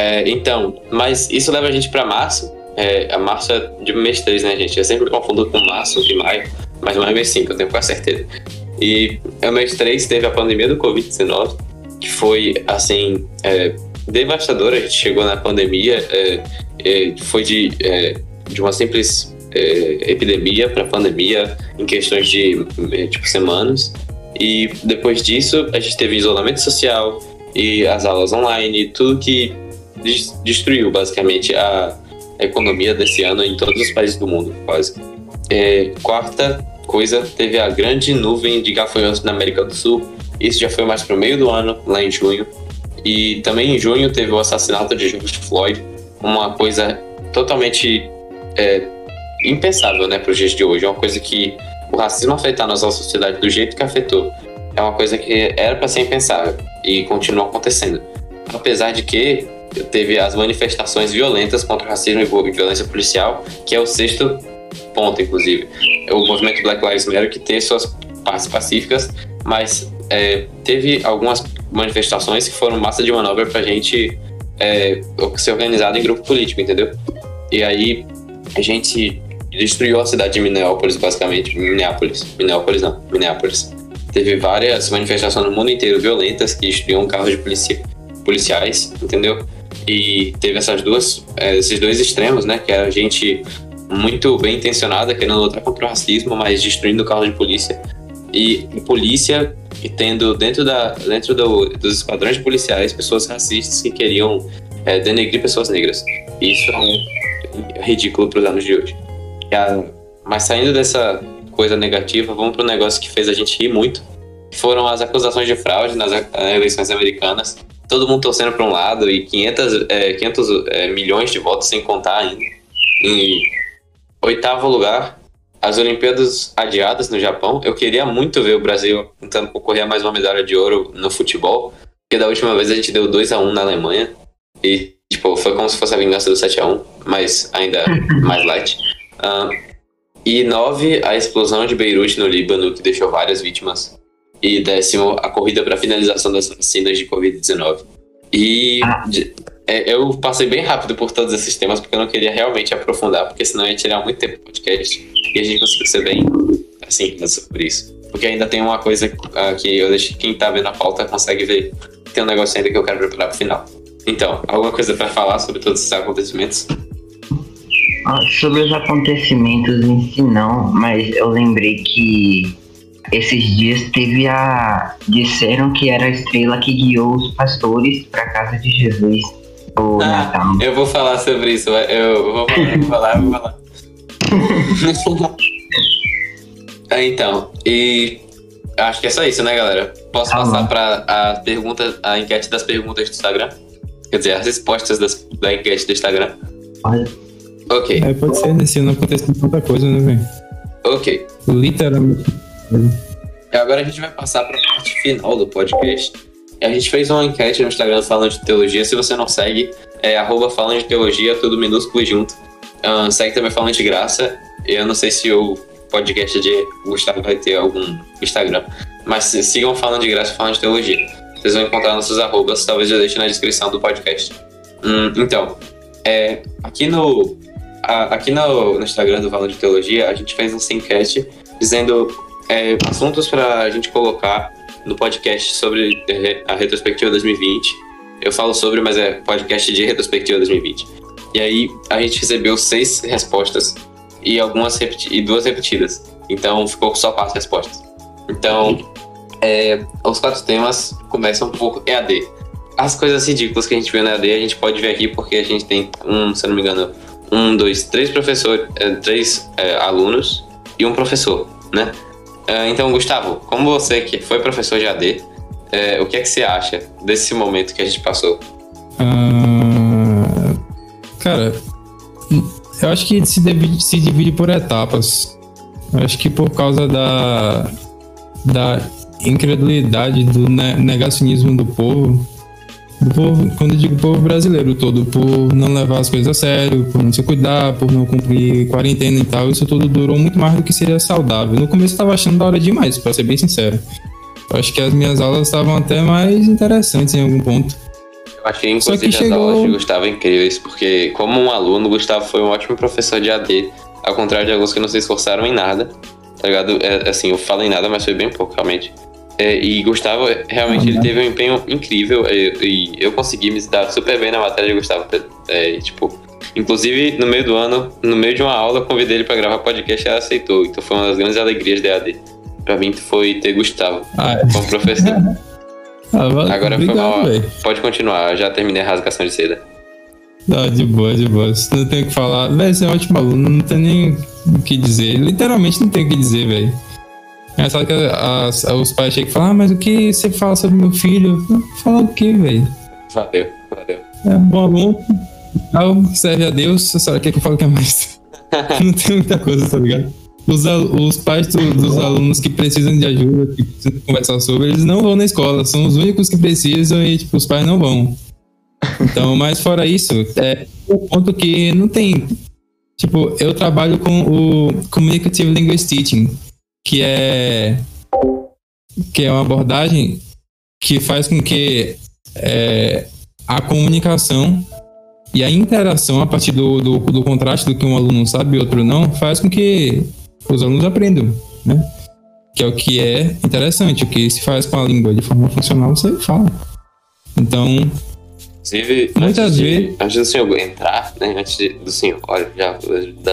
É, então, mas isso leva a gente para março, é, a março é de mês 3, né, gente? Eu sempre confundo com março e maio, mas é mês 5, eu tenho quase certeza. E o mês 3 teve a pandemia do Covid-19, que foi, assim, é, devastadora. A gente chegou na pandemia, é, é foi de, é, de uma simples é, epidemia para pandemia em questões de, tipo, semanas. E depois disso, a gente teve isolamento social e as aulas online, tudo que destruiu basicamente a a economia desse ano em todos os países do mundo, quase. É, quarta coisa, teve a grande nuvem de gafanhotos na América do Sul. Isso já foi mais para o meio do ano, lá em junho. E também em junho teve o assassinato de George Floyd, uma coisa totalmente é, impensável né, para os dias de hoje. É uma coisa que o racismo afetar nossa sociedade do jeito que afetou é uma coisa que era para ser impensável e continua acontecendo. Apesar de que teve as manifestações violentas contra o racismo e violência policial, que é o sexto ponto, inclusive. O movimento Black Lives Matter que tem suas partes pacíficas, mas é, teve algumas manifestações que foram massa de manobra pra gente é, ser organizado em grupo político, entendeu? E aí a gente destruiu a cidade de Minneapolis, basicamente. Minneapolis. Minneapolis não, Minneapolis. Teve várias manifestações no mundo inteiro violentas que destruíam carros de policia policiais, entendeu? E teve essas duas, é, esses dois extremos, né? Que era gente muito bem intencionada, querendo lutar contra o racismo, mas destruindo o carro de polícia. E polícia e tendo dentro, da, dentro do, dos esquadrões policiais pessoas racistas que queriam é, denegrir pessoas negras. Isso é ridículo para os anos de hoje. A, mas saindo dessa coisa negativa, vamos para um negócio que fez a gente rir muito. Foram as acusações de fraude nas eleições americanas. Todo mundo torcendo para um lado e 500, é, 500 é, milhões de votos sem contar ainda. Em oitavo lugar, as Olimpíadas adiadas no Japão. Eu queria muito ver o Brasil tentando concorrer a mais uma medalha de ouro no futebol, porque da última vez a gente deu 2 a 1 na Alemanha e tipo, foi como se fosse a vingança do 7 a 1 mas ainda mais light. Uh, e 9, a explosão de Beirute no Líbano, que deixou várias vítimas. E décimo, a corrida para finalização das vacinas de Covid-19. E ah. é, eu passei bem rápido por todos esses temas, porque eu não queria realmente aprofundar, porque senão ia tirar muito tempo do podcast e a gente conseguiu ser bem assim sobre isso. Porque ainda tem uma coisa uh, que eu deixei quem tá vendo a pauta consegue ver. Tem um negócio ainda que eu quero preparar pro final. Então, alguma coisa para falar sobre todos esses acontecimentos? Ah, sobre os acontecimentos em si não, mas eu lembrei que esses dias teve a. Disseram que era a estrela que guiou os pastores para a casa de Jesus. O ah, Natal. Eu vou falar sobre isso, eu vou falar, vou falar, vou falar. então, e acho que é só isso, né, galera? Posso passar para a pergunta, a enquete das perguntas do Instagram? Quer dizer, as respostas das, da enquete do Instagram? Pode. Ok. É, pode ser, né? Se não acontecer tanta coisa, né, velho? Ok. Literalmente. Agora a gente vai passar para a parte final do podcast. A gente fez uma enquete no Instagram falando de teologia. Se você não segue, é arroba falando de teologia, tudo minúsculo junto. Uh, segue também falando de graça. Eu não sei se o podcast de Gustavo vai ter algum Instagram. Mas sigam falando de graça falando de teologia. Vocês vão encontrar nossos arrobas, talvez eu deixe na descrição do podcast. Hum, então, é, aqui no a, aqui no, no, Instagram do Valor de Teologia, a gente fez um simcast dizendo é, assuntos para a gente colocar no podcast sobre a retrospectiva 2020. Eu falo sobre, mas é podcast de retrospectiva 2020. E aí a gente recebeu seis respostas e algumas e duas repetidas. Então ficou só quatro respostas. Então, é, os quatro temas começam por EAD. As coisas ridículas que a gente viu na EAD, a gente pode ver aqui porque a gente tem um, se eu não me engano, um, dois, três professores, é, três é, alunos e um professor, né? É, então, Gustavo, como você que foi professor de AD, é, o que é que você acha desse momento que a gente passou? Uh, cara, eu acho que se divide, se divide por etapas. Eu acho que por causa da, da incredulidade, do negacionismo do povo, do povo, quando eu digo povo brasileiro todo, por não levar as coisas a sério, por não se cuidar, por não cumprir quarentena e tal, isso tudo durou muito mais do que seria saudável. No começo eu tava achando da hora demais, para ser bem sincero. Eu acho que as minhas aulas estavam até mais interessantes em algum ponto. Eu achei, inclusive, as chegou... aulas de Gustavo incríveis, porque, como um aluno, Gustavo foi um ótimo professor de AD, ao contrário de alguns que não se esforçaram em nada, tá ligado? É, assim, eu falo em nada, mas foi bem pouco, realmente. É, e Gustavo, realmente, ele teve um empenho incrível e, e, eu consegui me dar super bem na matéria de Gustavo. É, tipo, inclusive, no meio do ano, no meio de uma aula, convidei ele para gravar podcast e ela aceitou. Então foi uma das grandes alegrias da AD. Pra mim foi ter Gustavo ah, é. como professor. ah, valeu, Agora obrigado, foi mal. Véio. Pode continuar, já terminei a rasgação de seda. Não, de boa, de boa. Você não tem o que falar. Véi, você é um ótimo aluno, não tem nem o que dizer. Literalmente não tem o que dizer, velho. É só que as, os pais chegam e falam, ah, mas o que você fala sobre meu filho? Falar o que, velho? Valeu, valeu. É bom aluno, serve a Deus, só que eu falo que é mais. Não tem muita coisa, tá ligado? Os, os pais do, dos alunos que precisam de ajuda, que precisam conversar sobre, eles não vão na escola, são os únicos que precisam e, tipo, os pais não vão. Então, mas fora isso, é o ponto que não tem. Tipo, eu trabalho com o Communicative Language Teaching, que é que é uma abordagem que faz com que é, a comunicação E a interação a partir do, do, do contraste do que um aluno sabe e outro não faz com que os alunos aprendam, né? Que é o que é interessante, o que se faz com a língua de forma funcional, você fala. Então, Inclusive, Muitas vezes- antes do senhor entrar, né? Antes do senhor, olha, já,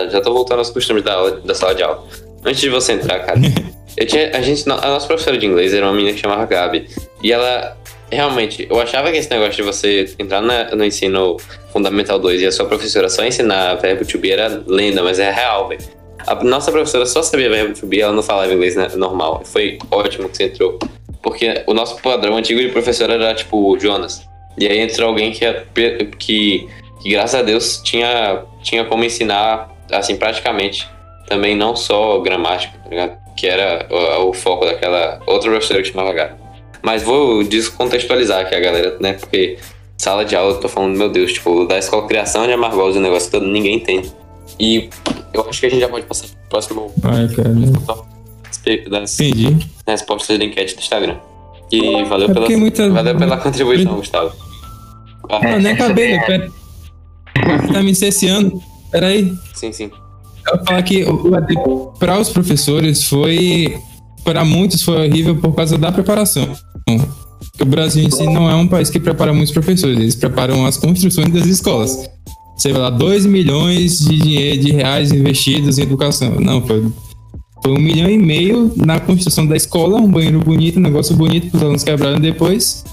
já tô voltando aos costumes da, da sala de aula. Antes de você entrar, cara, eu tinha, a gente, a nossa professora de inglês era uma menina que chamava Gabi. E ela, realmente, eu achava que esse negócio de você entrar na- no ensino fundamental 2 e a sua professora só ensinar verbo to be era lenda, mas é real, velho. A nossa professora só sabia verbo to be, ela não falava inglês né, normal. Foi ótimo que você entrou. Porque o nosso padrão antigo de professor era tipo o Jonas. E aí entrou alguém que, que, que graças a Deus, tinha, tinha como ensinar, assim, praticamente. Também não só gramática, tá ligado? Que era o, o foco daquela outra professora que chamava Gabi. Mas vou descontextualizar aqui a galera, né? Porque sala de aula, eu tô falando, meu Deus, tipo, da escola criação de Amargosa, o negócio todo, ninguém entende. E eu acho que a gente já pode passar pro próximo vai, cara. das Entendi. respostas da enquete do Instagram. E valeu, É pela, porque muita- valeu pela contribuição, Gustavo. Ah, nem acabei, né? Pera. Tá me cesseando. Peraí. sim, sim. Eu falar que para os professores foi. Para muitos foi horrível por causa da preparação. O Brasil em si não é um país que prepara muitos professores, eles preparam as construções das escolas. Vai lá, 2 milhões de, dinhe- de reais investidos em educação. Não, foi, foi um milhão e meio na construção da escola, um banheiro bonito, um negócio bonito para os alunos quebrarem depois.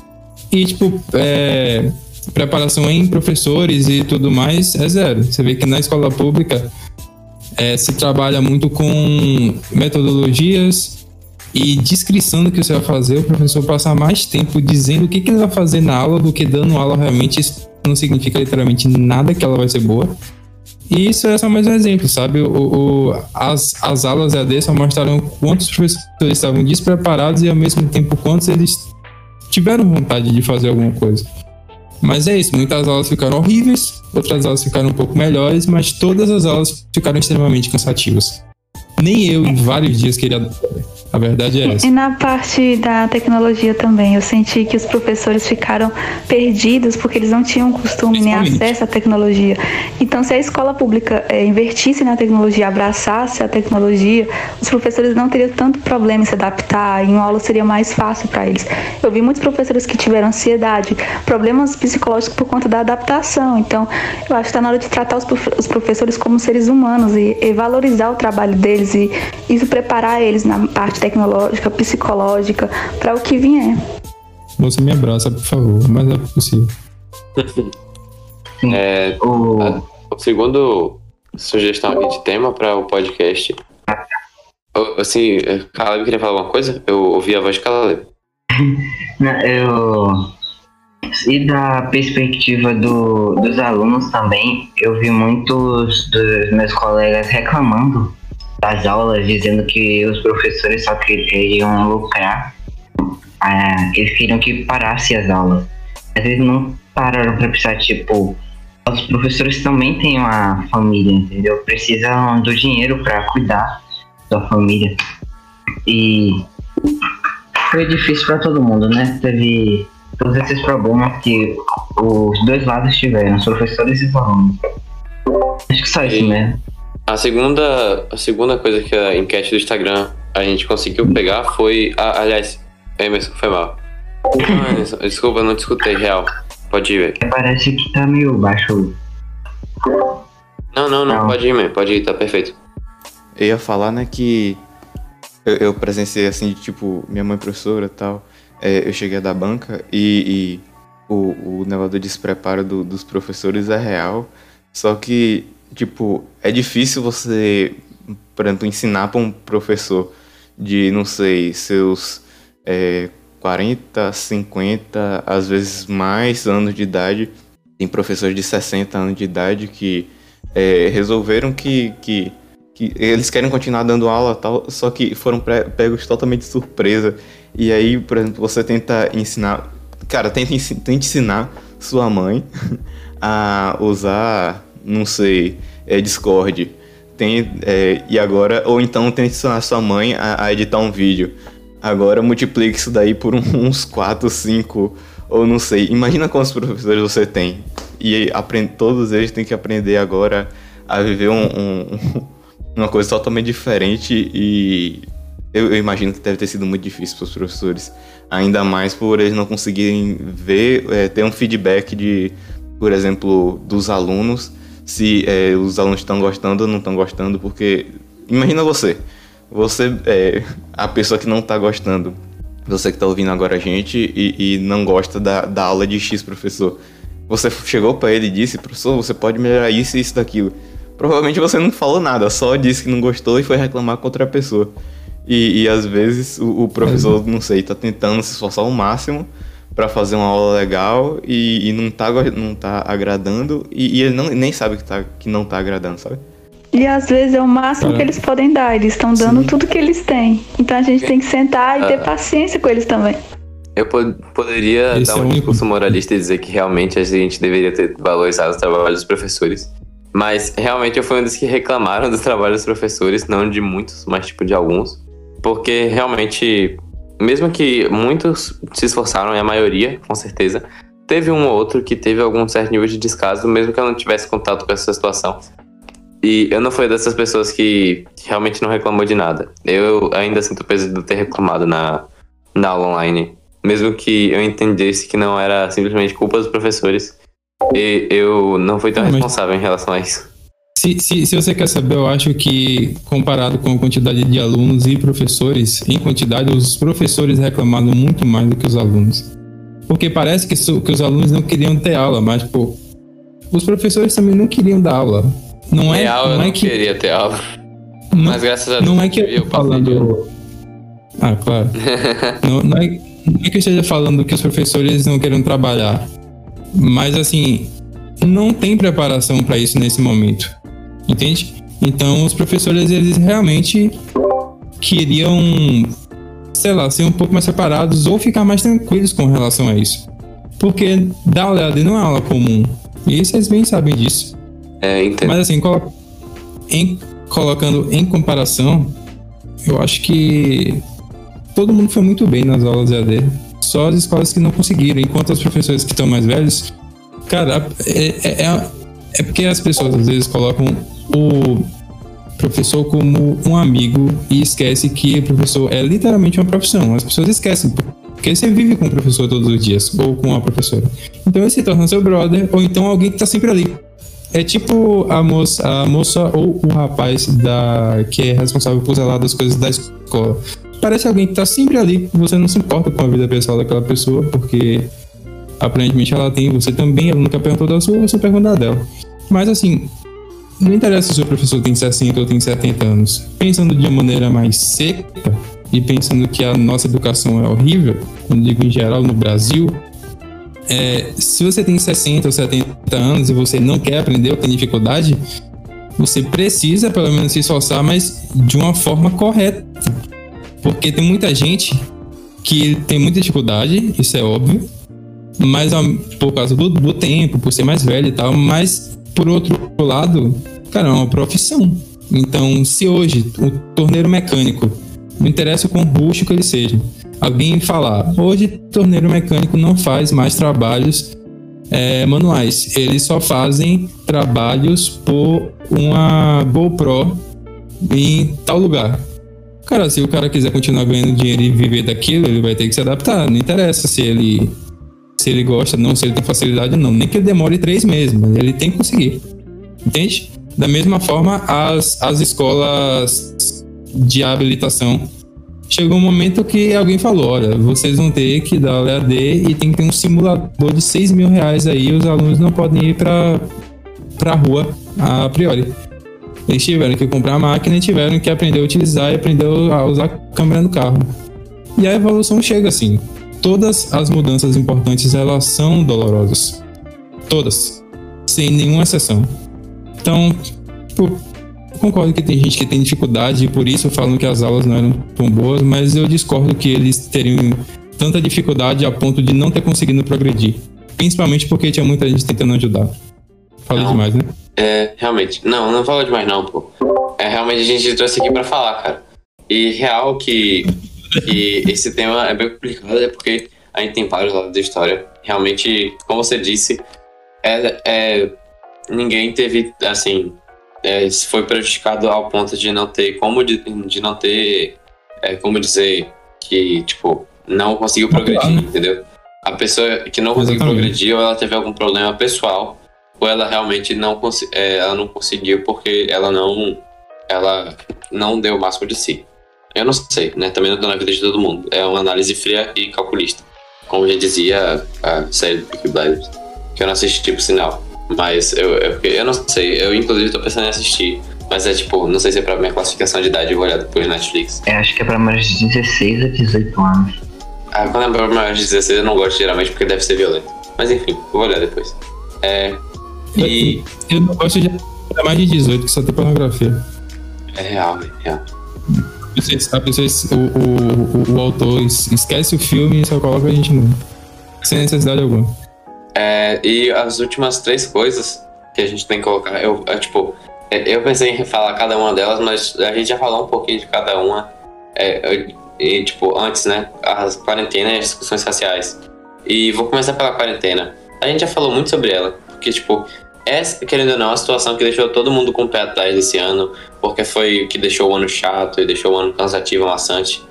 E, tipo, é, preparação em professores e tudo mais é zero. Você vê que na escola pública é, se trabalha muito com metodologias e descrição do que você vai fazer, o professor passa mais tempo dizendo o que, que ele vai fazer na aula do que dando aula realmente. Isso não significa literalmente nada que ela vai ser boa. E isso é só mais um exemplo, sabe? O, o- as, as aulas EAD só mostraram quantos professores estavam despreparados e ao mesmo tempo quantos eles tiveram vontade de fazer alguma coisa. Mas é isso, muitas aulas ficaram horríveis, outras aulas ficaram um pouco melhores, mas todas as aulas ficaram extremamente cansativas. Nem eu, em vários dias, queria. A verdade é essa. E na parte da tecnologia também, eu senti que os professores ficaram perdidos porque eles não tinham costume nem Principalmente. acesso à tecnologia. Então, se a escola pública eh, investisse na tecnologia, abraçasse a tecnologia, os professores não teriam tanto problema em se adaptar, e uma aula seria mais fácil para eles. Eu vi muitos professores que tiveram ansiedade, problemas psicológicos por conta da adaptação. Então, eu acho que está na hora de tratar os, os professores como seres humanos e, e valorizar o trabalho deles e isso preparar eles na parte tecnológica, psicológica, para o que vier. Você me abraça, por favor, mas é possível. É, O, o segundo sugestão aqui de tema para o podcast. Assim, é, Caleb queria falar alguma coisa? Eu ouvi a voz de Caleb. né, eu, e da perspectiva do, dos alunos também, eu vi muitos dos meus colegas reclamando das aulas, dizendo que os professores só queriam lucrar, ah, eles queriam que parasse as aulas. Às vezes não pararam para pensar, tipo, os professores também têm uma família, entendeu? Precisam do dinheiro para cuidar da família. E foi difícil para todo mundo, né? Teve todos esses problemas que os dois lados tiveram, os professores e os alunos. Acho que só isso mesmo. A segunda, a segunda coisa que a enquete do Instagram a gente conseguiu pegar foi. ah, aliás, Emerson, foi mal. Não, Emerson, desculpa, eu não te escutei, real. Pode ir, velho. Parece que tá meio baixo. Não, não, não, Não. pode ir, man. Pode ir, tá perfeito. Eu ia falar, né, que eu, eu presenciei, assim, de, tipo, minha mãe professora e tal. É, eu cheguei da banca e, e o, o negócio do despreparo do- dos professores é real. Só que, tipo, é difícil você, por exemplo, ensinar para um professor de, não sei, seus é, 40, 50, às vezes mais anos de idade. Tem professores de 60 anos de idade que é, resolveram que, que que eles querem continuar dando aula tal, só que foram pegos totalmente de surpresa. E aí, por exemplo, você tenta ensinar. Cara, tenta, tenta ensinar sua mãe a usar, não sei, é, Discord. Tem, é, e agora, ou então tenta ensinar sua mãe a, a editar um vídeo. Agora multiplique isso daí por uns 4, 5 ou não sei. Imagina quantos professores você tem. E aprende, todos eles têm que aprender agora a viver um, um, uma coisa totalmente diferente e eu, eu, imagino que deve ter sido muito difícil para os professores. Ainda mais por eles não conseguirem ver, é, ter um feedback de, por exemplo, dos alunos, se é, os alunos estão gostando ou não estão gostando, porque imagina você, você é a pessoa que não está gostando, você que está ouvindo agora a gente e, e não gosta da, da aula de X professor. Você chegou para ele e disse, professor, você pode melhorar isso e isso daquilo. Provavelmente você não falou nada, só disse que não gostou e foi reclamar com outra pessoa. E, e às vezes o, o professor, não sei, tá tentando se esforçar ao máximo para fazer uma aula legal e, e, não, tá, não tá agradando e, e ele não, nem sabe que, tá, que não tá agradando, sabe? E às vezes é o máximo que eles podem dar, eles estão dando Sim. tudo que eles têm. Então a gente tem que sentar e ter ah. paciência com eles também. Eu pod poderia Esse dar um é discurso moralista e dizer que realmente a gente deveria ter valorizado o trabalho dos professores. Mas realmente eu fui um dos que reclamaram do trabalho dos professores, não de muitos, mas tipo de alguns. Porque realmente, mesmo que muitos se esforçaram, e a maioria, com certeza, teve um ou outro que teve algum certo nível de descaso, mesmo que eu não tivesse contato com essa situação. E eu não fui dessas pessoas que realmente não reclamou de nada. Eu ainda sinto o peso de ter reclamado na, na aula online. Mesmo que eu entendesse que não era simplesmente culpa dos professores. E eu não fui tão responsável em relação a isso. Se, se, se, você quer saber, eu acho que comparado com a quantidade de alunos e professores, em quantidade, os professores reclamaram muito mais do que os alunos. Porque parece que, que os alunos não queriam ter aula, mas, pô, os professores também não queriam dar aula. Não é, Real, não eu é não que... queria ter aula. Não, mas graças a Deus. Não é que eu tô falando. Ah, claro. não, não, é, não é que eu esteja falando que os professores não querem trabalhar. Mas assim, não tem preparação para isso nesse momento. Entende? Então, os professores, eles realmente queriam, sei lá, ser um pouco mais separados ou ficar mais tranquilos com relação a isso. Porque dar aula EAD não é aula comum. E vocês bem sabem disso. É, entendo. Mas assim, colo em, colocando em comparação, eu acho que todo mundo foi muito bem nas aulas EAD. Só as escolas que não conseguiram. Enquanto os professores que estão mais velhos, cara, é, é, é, é porque as pessoas às vezes colocam o professor como um amigo e esquece que o professor é literalmente uma profissão. As pessoas esquecem, porque você vive com o professor todos os dias, ou com a professora. Então ele se torna seu brother, ou então alguém que está sempre ali. É tipo a moça, a moça ou o rapaz da, que é responsável por zelar das coisas da escola. Parece alguém que está sempre ali, você não se importa com a vida pessoal daquela pessoa, porque aparentemente ela tem, você também, ela nunca perguntou da sua, você pergunta dela. Mas assim, não interessa se o professor tem 60 ou tem 70 anos. Pensando de uma maneira mais seca e pensando que a nossa educação é horrível, quando digo em geral no Brasil, é, se você tem 60 ou 70 anos e você não quer aprender ou tem dificuldade, você precisa pelo menos se esforçar, mas de uma forma correta. Porque tem muita gente que tem muita dificuldade, isso é óbvio, mas por causa do, do tempo, por ser mais velho e tal, mas por outro lado, cara, é uma profissão. Então, se hoje o torneiro mecânico, não interessa o quão rústico ele seja, alguém falar, hoje torneiro mecânico não faz mais trabalhos é, manuais, eles só fazem trabalhos por uma GoPro em tal lugar. Cara, se o cara quiser continuar ganhando dinheiro e viver daquilo, ele vai ter que se adaptar. Não interessa se ele se ele gosta, não, se ele tem facilidade, não. Nem que ele demore três meses, mas ele tem que conseguir. Entende? Da mesma forma, as, as escolas de habilitação. Chegou um momento que alguém falou: olha, vocês vão ter que dar o EAD e tem que ter um simulador de 6 mil reais aí, os alunos não podem ir para a rua a priori. Eles tiveram que comprar a máquina e tiveram que aprender a utilizar e aprender a usar a câmera no carro. E a evolução chega assim todas as mudanças importantes elas são dolorosas. Todas. Sem nenhuma exceção. Então, tipo, concordo que tem gente que tem dificuldade e por isso falam que as aulas não eram tão boas, mas eu discordo que eles teriam tanta dificuldade a ponto de não ter conseguido progredir. Principalmente porque tinha muita gente tentando ajudar. Falei não, demais, né? É, realmente. Não, não fala demais não, pô. É, realmente a gente trouxe aqui para falar, cara. E real que que esse tema é bem complicado, é porque a gente tem vários lados da história. Realmente, como você disse, é, é ninguém teve, assim, é, foi prejudicado ao ponto de não ter como de, de não ter é, como dizer que tipo não conseguiu progredir, entendeu? A pessoa que não conseguiu Exatamente. progredir ou ela teve algum problema pessoal ou ela realmente não é, ela não conseguiu porque ela não ela não deu o máximo de si. Eu não sei, né? Também não tô na vida de todo mundo. É uma análise fria e calculista. Como já dizia a série do Peaky Blinders, que eu não assisti por sinal. Mas eu, eu, eu não sei, eu inclusive tô pensando em assistir. Mas é tipo, não sei se é pra minha classificação de idade, eu vou olhar depois na Netflix. Eu acho que é pra mais de 16 a 18 anos. Ah, quando é pra maior de 16 eu não gosto geralmente porque deve ser violento. Mas enfim, eu vou olhar depois. É. E. Eu não gosto de é mais de 18, que só tem pornografia. É real, é real. A pessoa, o, o, o, o autor es- esquece o filme e só coloca a gente no. Sem necessidade alguma. É, e as últimas três coisas que a gente tem que colocar, eu, é, tipo, é, eu pensei em falar cada uma delas, mas a gente já falou um pouquinho de cada uma. É, e, tipo, antes, né? As quarentenas e as discussões raciais. E vou começar pela quarentena. A gente já falou muito sobre ela, porque, tipo, essa, querendo ou não, é uma situação que deixou todo mundo com o pé atrás esse ano, porque foi o que deixou o ano chato e deixou o ano cansativo, maçante.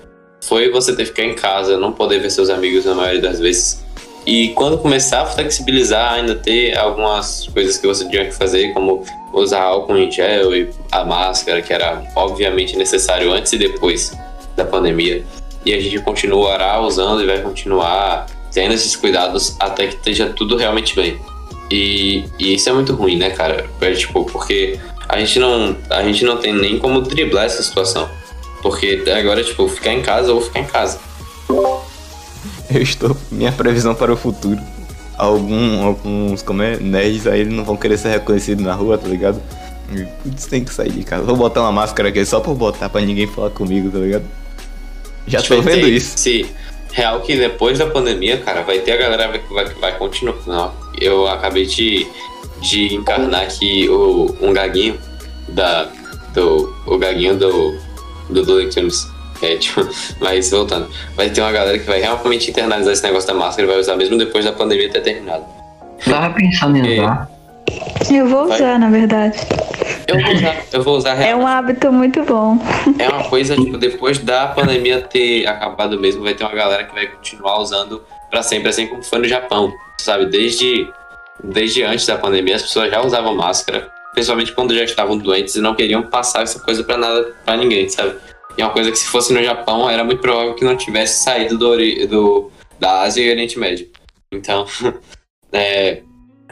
Foi você ter que ficar em casa, não poder ver seus amigos na maioria das vezes. E quando começar a flexibilizar, ainda ter algumas coisas que você tinha que fazer, como usar álcool em gel e a máscara, que era obviamente necessário antes e depois da pandemia. E a gente continuará usando e vai continuar tendo esses cuidados até que esteja tudo realmente bem. E, e isso é muito ruim, né, cara? É, tipo, porque a gente não, a gente não tem nem como driblar essa situação. Porque agora, tipo, ficar em casa ou ficar em casa. Eu estou. Minha previsão para o futuro. Algum, alguns como é, nerds aí não vão querer ser reconhecidos na rua, tá ligado? Putz, tem que sair de casa. Vou botar uma máscara aqui só por botar pra ninguém falar comigo, tá ligado? Já tô Tipo, vendo tem- isso. Se real que depois da pandemia, cara, vai ter a galera que vai, vai continuar. Não, eu acabei de, de encarnar aqui o, um gaguinho da. Do, o gaguinho do. Do Looney Tunes. É, tipo, mas voltando. Vai ter uma galera que vai realmente internalizar esse negócio da máscara e vai usar mesmo depois da pandemia ter terminado. Tava pensando em É. usar. Eu vou Vai. usar, na verdade. Eu vou usar, eu vou usar É um hábito muito bom. É uma coisa, tipo, depois da pandemia ter acabado mesmo, vai ter uma galera que vai continuar usando pra sempre, assim como foi no Japão, sabe? Desde, desde antes da pandemia, as pessoas já usavam máscara, principalmente quando já estavam doentes e não queriam passar essa coisa pra nada, pra ninguém, sabe? E é uma coisa que se fosse no Japão, era muito provável que não tivesse saído do, do da Ásia e Oriente Médio. Então, é,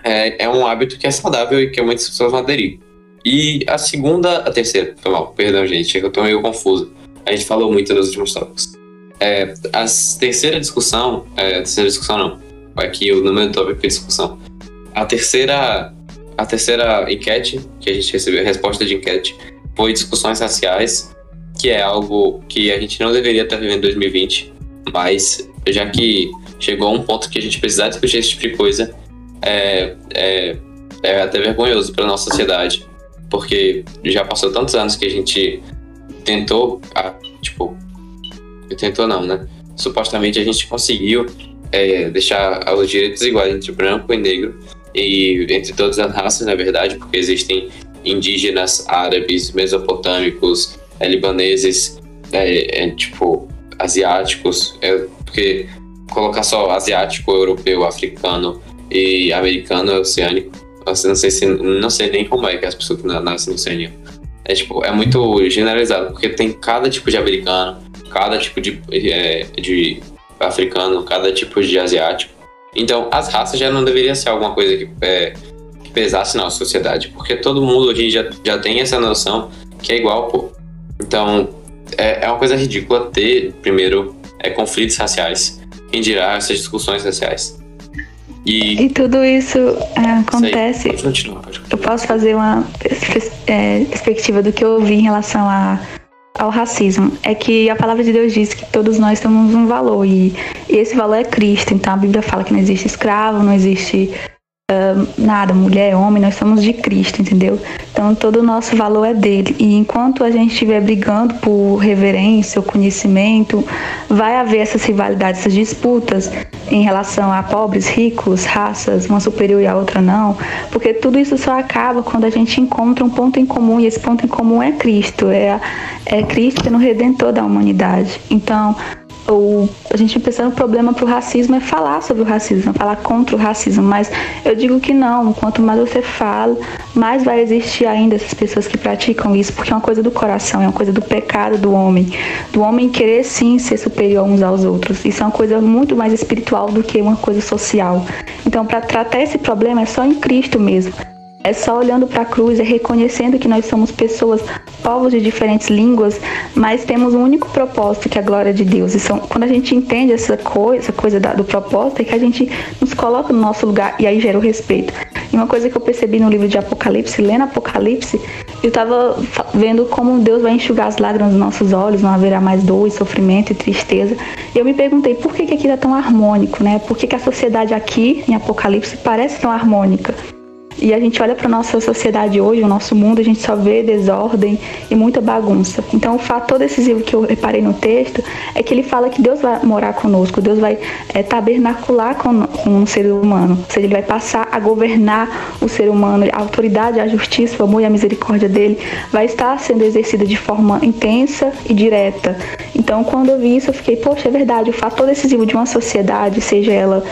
é, é um hábito que é saudável e que muitas pessoas vão aderir. E a segunda, a terceira, foi mal, perdão, gente, eu tô meio confuso. A gente falou muito nos últimos tópicos. É, a terceira discussão, é, a terceira discussão não, aqui o número do tópico é discussão. A terceira, a terceira enquete, que a gente recebeu, a resposta de enquete, foi discussões raciais, que é algo que a gente não deveria estar vivendo em 2020, mas já que chegou a um ponto que a gente precisar discutir esse tipo de coisa, é, é, é até vergonhoso para nossa sociedade porque já passou tantos anos que a gente tentou, ah, tipo, tentou não, né? Supostamente a gente conseguiu é, deixar os direitos iguais entre branco e negro e entre todas as raças, na verdade, porque existem indígenas, árabes, mesopotâmicos, é, libaneses, é, é, tipo, asiáticos, é, porque colocar só asiático, europeu, africano e americano é oceânico eu não sei se não sei nem como é que as pessoas que na- nascem no Oceania. É tipo, é muito generalizado, porque tem cada tipo de americano, cada tipo de, é, de africano, cada tipo de asiático. Então, as raças já não deveria ser alguma coisa que, é, que pesasse na nossa sociedade, porque todo mundo hoje já, já tem essa noção que é igual, pô. Então, é, é uma coisa ridícula ter, primeiro, é, conflitos raciais, quem dirá essas discussões raciais. E. E tudo isso é, acontece. Pode continuar, pode Eu posso fazer uma é, perspectiva do que eu ouvi em relação a, ao racismo. É que a palavra de Deus diz que todos nós temos um valor e, e esse valor é Cristo. Então a Bíblia fala que não existe escravo, não existe nada, mulher, homem, nós somos de Cristo, entendeu? Então todo o nosso valor é dele. E enquanto a gente estiver brigando por reverência ou conhecimento, vai haver essas rivalidades, essas disputas em relação a pobres, ricos, raças, uma superior e a outra não, porque tudo isso só acaba quando a gente encontra um ponto em comum e esse ponto em comum é Cristo, é, é Cristo sendo redentor da humanidade. Então, o, a gente pensando o problema para o racismo é falar sobre o racismo, falar contra o racismo, mas eu digo que não, quanto mais você fala, mais vai existir ainda essas pessoas que praticam isso, porque é uma coisa do coração, é uma coisa do pecado do homem, do homem querer sim ser superior uns aos outros. Isso é uma coisa muito mais espiritual do que uma coisa social. Então, para tratar esse problema é só em Cristo mesmo. É só olhando para a cruz e reconhecendo que nós somos pessoas, povos de diferentes línguas, mas temos um único propósito, que é a glória de Deus. E são, quando a gente entende essa coisa, coisa do propósito, é que a gente nos coloca no nosso lugar e aí gera o respeito. E uma coisa que eu percebi no livro de Apocalipse, lendo Apocalipse, eu estava vendo como Deus vai enxugar as lágrimas dos nossos olhos, não haverá mais dor e sofrimento e tristeza. E eu me perguntei por que, que aquilo é tão harmônico, né? Por que, que a sociedade aqui, em Apocalipse, parece tão harmônica? E a gente olha para nossa sociedade hoje, o nosso mundo, a gente só vê desordem e muita bagunça. Então, o fator decisivo que eu reparei no texto é que ele fala que Deus vai morar conosco, Deus vai é, tabernacular com, com um ser humano, ou seja, ele vai passar a governar o ser humano, a autoridade, a justiça, o amor e a misericórdia dele vai estar sendo exercida de forma intensa e direta. Então, quando eu vi isso, eu fiquei, poxa, é verdade, o fator decisivo de uma sociedade, seja ela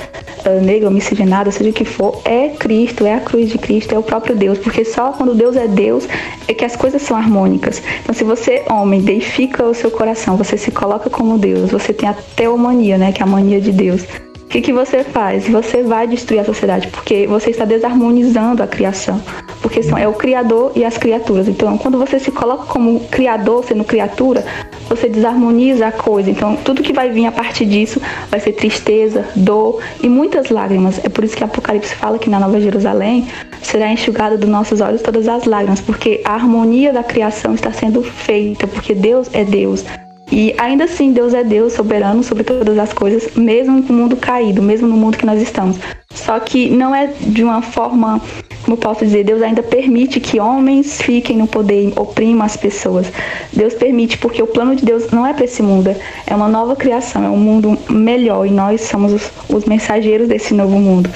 uh, negra miscigenada, seja o que for, é Cristo, é a cruz de Cristo, é o próprio Deus, porque só quando Deus é Deus é que as coisas são harmônicas. Então, se você, homem, deifica o seu coração, você se coloca como Deus, você tem a teomania, né, que é a mania de Deus. O que, que você faz? Você vai destruir a sociedade, porque você está desarmonizando a criação. Porque são, é o Criador e as criaturas. Então, quando você se coloca como Criador, sendo criatura, você desarmoniza a coisa. Então, tudo que vai vir a partir disso vai ser tristeza, dor e muitas lágrimas. É por isso que Apocalipse fala que na Nova Jerusalém será enxugada dos nossos olhos todas as lágrimas, porque a harmonia da criação está sendo feita, porque Deus é Deus. E ainda assim, Deus é Deus soberano sobre todas as coisas, mesmo no mundo caído, mesmo no mundo que nós estamos. Só que não é de uma forma, como posso dizer, Deus ainda permite que homens fiquem no poder e oprimam as pessoas. Deus permite, porque o plano de Deus não é para esse mundo, é uma nova criação, é um mundo melhor e nós somos os, os mensageiros desse novo mundo.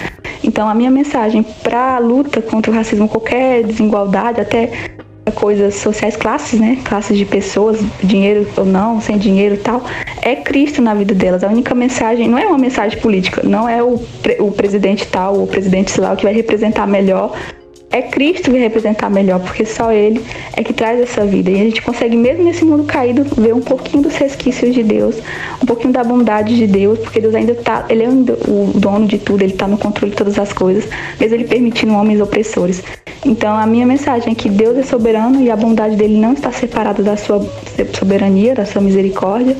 Então, a minha mensagem para a luta contra o racismo, qualquer desigualdade, até coisas sociais, classes, né? Classes de pessoas, dinheiro ou não, sem dinheiro e tal, é Cristo na vida delas. A única mensagem, não é uma mensagem política, não é o, o presidente tal, o presidente sei lá, que vai representar melhor é Cristo que representar melhor, porque só Ele é que traz essa vida. E a gente consegue, mesmo nesse mundo caído, ver um pouquinho dos resquícios de Deus, um pouquinho da bondade de Deus, porque Deus ainda está, Ele é o dono de tudo, Ele está no controle de todas as coisas, mesmo Ele permitindo homens opressores. Então, a minha mensagem é que Deus é soberano e a bondade dele não está separada da sua soberania, da sua misericórdia,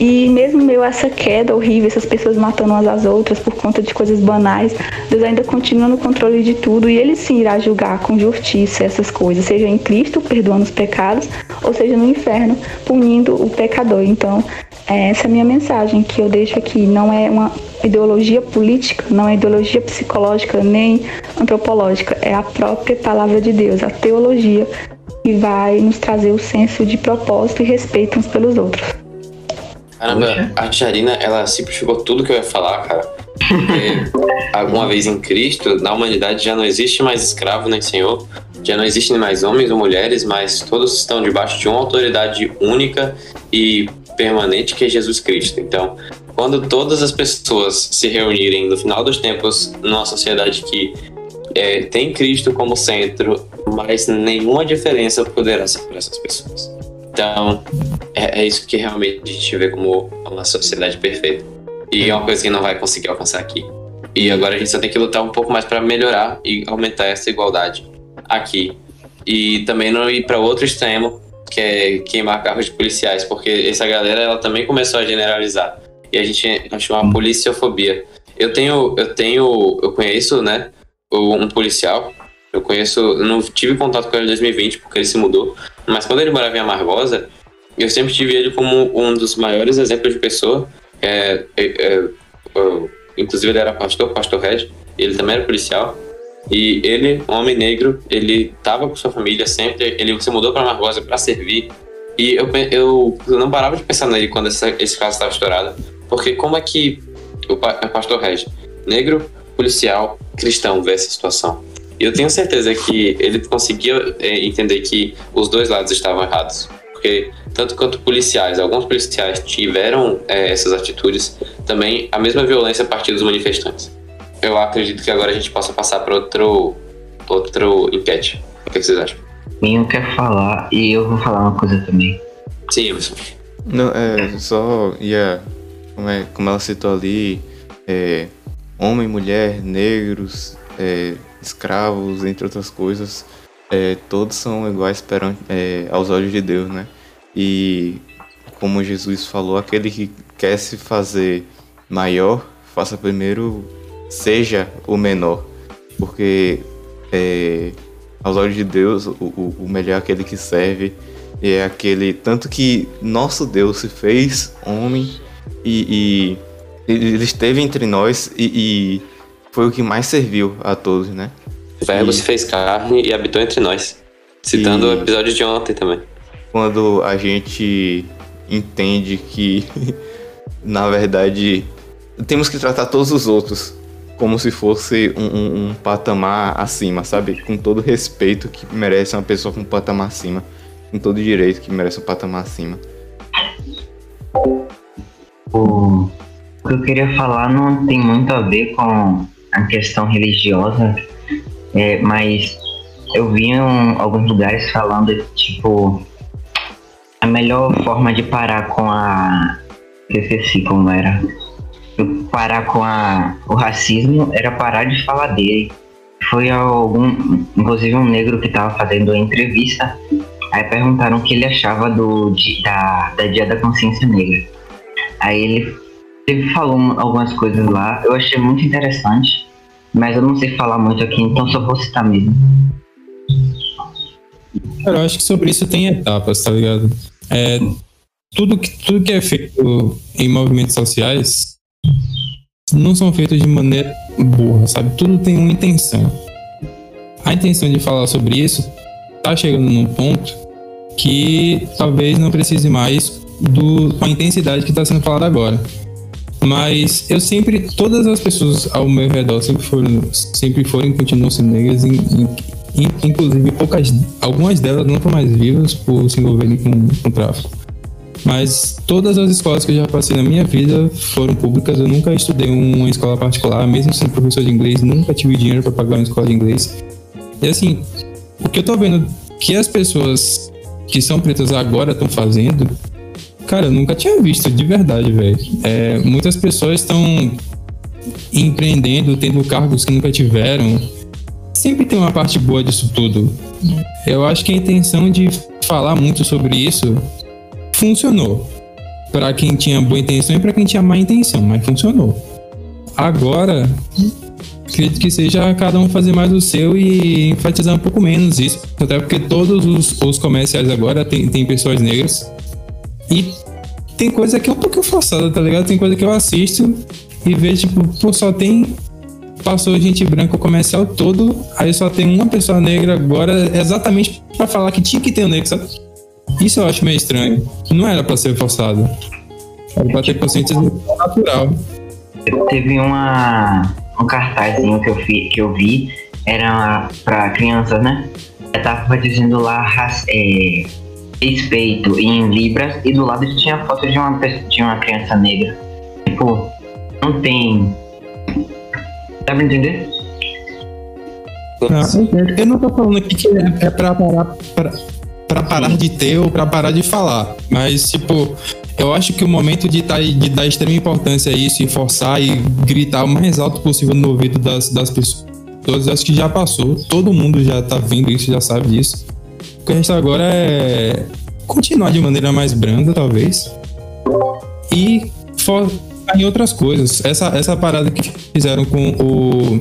e mesmo meio essa queda horrível, essas pessoas matando umas às outras por conta de coisas banais, Deus ainda continua no controle de tudo e ele sim irá julgar com justiça essas coisas, seja em Cristo, perdoando os pecados, ou seja no inferno, punindo o pecador. Então, é essa é a minha mensagem que eu deixo aqui. Não é uma ideologia política, não é ideologia psicológica nem antropológica, é a própria palavra de Deus, a teologia que vai nos trazer o senso de propósito e respeito uns pelos outros. Caramba, a Jarina, ela simplificou tudo que eu ia falar, cara. Porque, alguma vez em Cristo, na humanidade já não existe mais escravo nem senhor, já não existem mais homens ou mulheres, mas todos estão debaixo de uma autoridade única e permanente que é Jesus Cristo. Então, quando todas as pessoas se reunirem no final dos tempos numa sociedade que é, tem Cristo como centro, mas nenhuma diferença poderá ser para essas pessoas. Então, é, é, isso que realmente a gente vê como uma sociedade perfeita. E é uma coisa que não vai conseguir alcançar aqui. E agora a gente só tem que lutar um pouco mais para melhorar e aumentar essa igualdade aqui. E também não ir para outro extremo, que é queimar carros de policiais, porque essa galera ela também começou a generalizar. E a gente achou uma policiofobia. Eu tenho, eu tenho, eu conheço, né, um policial. Eu conheço, não tive contato com ele em 2020 porque ele se mudou, mas quando ele morava em Amargosa, eu sempre tive ele como um dos maiores exemplos de pessoa. É, é, é, inclusive ele era pastor, pastor Red, ele também era policial. E ele, um homem negro, ele tava com sua família sempre, ele se mudou para Margosa para servir. E eu, eu, eu, não parava de pensar nele quando esse, esse caso estava estourado, porque como é que o, o pastor Regi, negro, policial, cristão, vê essa situação? E eu tenho certeza que ele conseguia é, entender que os dois lados estavam errados. Porque, tanto quanto policiais, alguns policiais tiveram é, essas atitudes, também a mesma violência a partir dos manifestantes. Eu acredito que agora a gente possa passar para outro, outro enquete. O que vocês acham? Minho quer falar e eu vou falar uma coisa também. Sim, Emerson. Não, é, só ia. Como, é, como ela citou ali, é, homem, mulher, negros, é, escravos, entre outras coisas, é, todos são iguais perante, é, aos olhos de Deus, né? E como Jesus falou, aquele que quer se fazer maior, faça primeiro, seja o menor, porque é, aos olhos de Deus o, o, melhor é aquele que serve. E é aquele tanto que nosso Deus se fez homem e, e ele esteve entre nós e, e foi o que mais serviu a todos, né? O verbo se fez carne e habitou entre nós. Citando e... o episódio de ontem também. Quando a gente entende que, na verdade, temos que tratar todos os outros como se fosse um, um, um, patamar acima, sabe? Com todo respeito que merece uma pessoa com um patamar acima. Com todo direito que merece um patamar acima. O que eu queria falar não tem muito a ver com a questão religiosa, é, mas eu vi em alguns lugares falando, tipo, a melhor forma de parar com a. Esqueci como era. Parar com a, o racismo era parar de falar dele. Foi algum. Inclusive um negro que tava fazendo a entrevista. Aí perguntaram o que ele achava do, da, da Dia da Consciência Negra. Aí ele, ele falou algumas coisas lá, eu achei muito interessante mas eu não sei falar muito aqui, então só vou citar mesmo. Cara, eu acho que sobre isso tem etapas, tá ligado? É, tudo, que, tudo que é feito em movimentos sociais não são feitos de maneira burra, sabe? Tudo tem uma intenção. A intenção de falar sobre isso tá chegando num ponto que talvez não precise mais do, com a intensidade que está sendo falada agora. Mas eu sempre, todas as pessoas ao meu redor sempre foram, sempre foram e continuam sendo negras, inclusive poucas, algumas delas não estão mais vivas por se envolverem com, com tráfico. Mas todas as escolas que eu já passei na minha vida foram públicas. Eu nunca estudei uma escola particular, mesmo sendo professor de inglês, nunca tive dinheiro para pagar uma escola de inglês. E assim, o que eu tô vendo que as pessoas que são pretas agora estão fazendo Cara, eu nunca tinha visto, de verdade, velho. É, muitas pessoas estão empreendendo, tendo cargos que nunca tiveram. Sempre tem uma parte boa disso tudo. Eu acho que a intenção de falar muito sobre isso funcionou. Para quem tinha boa intenção e para quem tinha má intenção, mas funcionou. Agora, acredito que seja cada um fazer mais o seu e enfatizar um pouco menos isso. Até porque todos os, os comerciais agora tem pessoas negras. E tem coisa que é um pouquinho forçada, tá ligado? Tem coisa que eu assisto e vejo, tipo, pô, só tem. Passou gente branca o comercial todo, aí só tem uma pessoa negra agora, exatamente para falar que tinha que ter um negro, sabe? Isso eu acho meio estranho. Não era pra ser forçado. Era pra ter consciência natural. Teve uma, um cartazinho que eu, vi, que eu vi, era pra crianças, né? Eu tava dizendo lá, é, respeito em libras e do lado tinha foto de uma, de uma criança negra. Tipo, não tem. Dá pra entender? Não, eu não tô falando aqui que é, é pra parar, pra, pra parar de ter ou pra parar de falar. Mas, tipo, eu acho que o momento de, tá, de dar extrema importância a isso e forçar e gritar o mais alto possível no ouvido das, das pessoas, acho que já passou. Todo mundo já tá vendo isso, já sabe disso que resta agora é continuar de maneira mais branda, talvez. E focar em outras coisas. Essa, essa parada que fizeram com o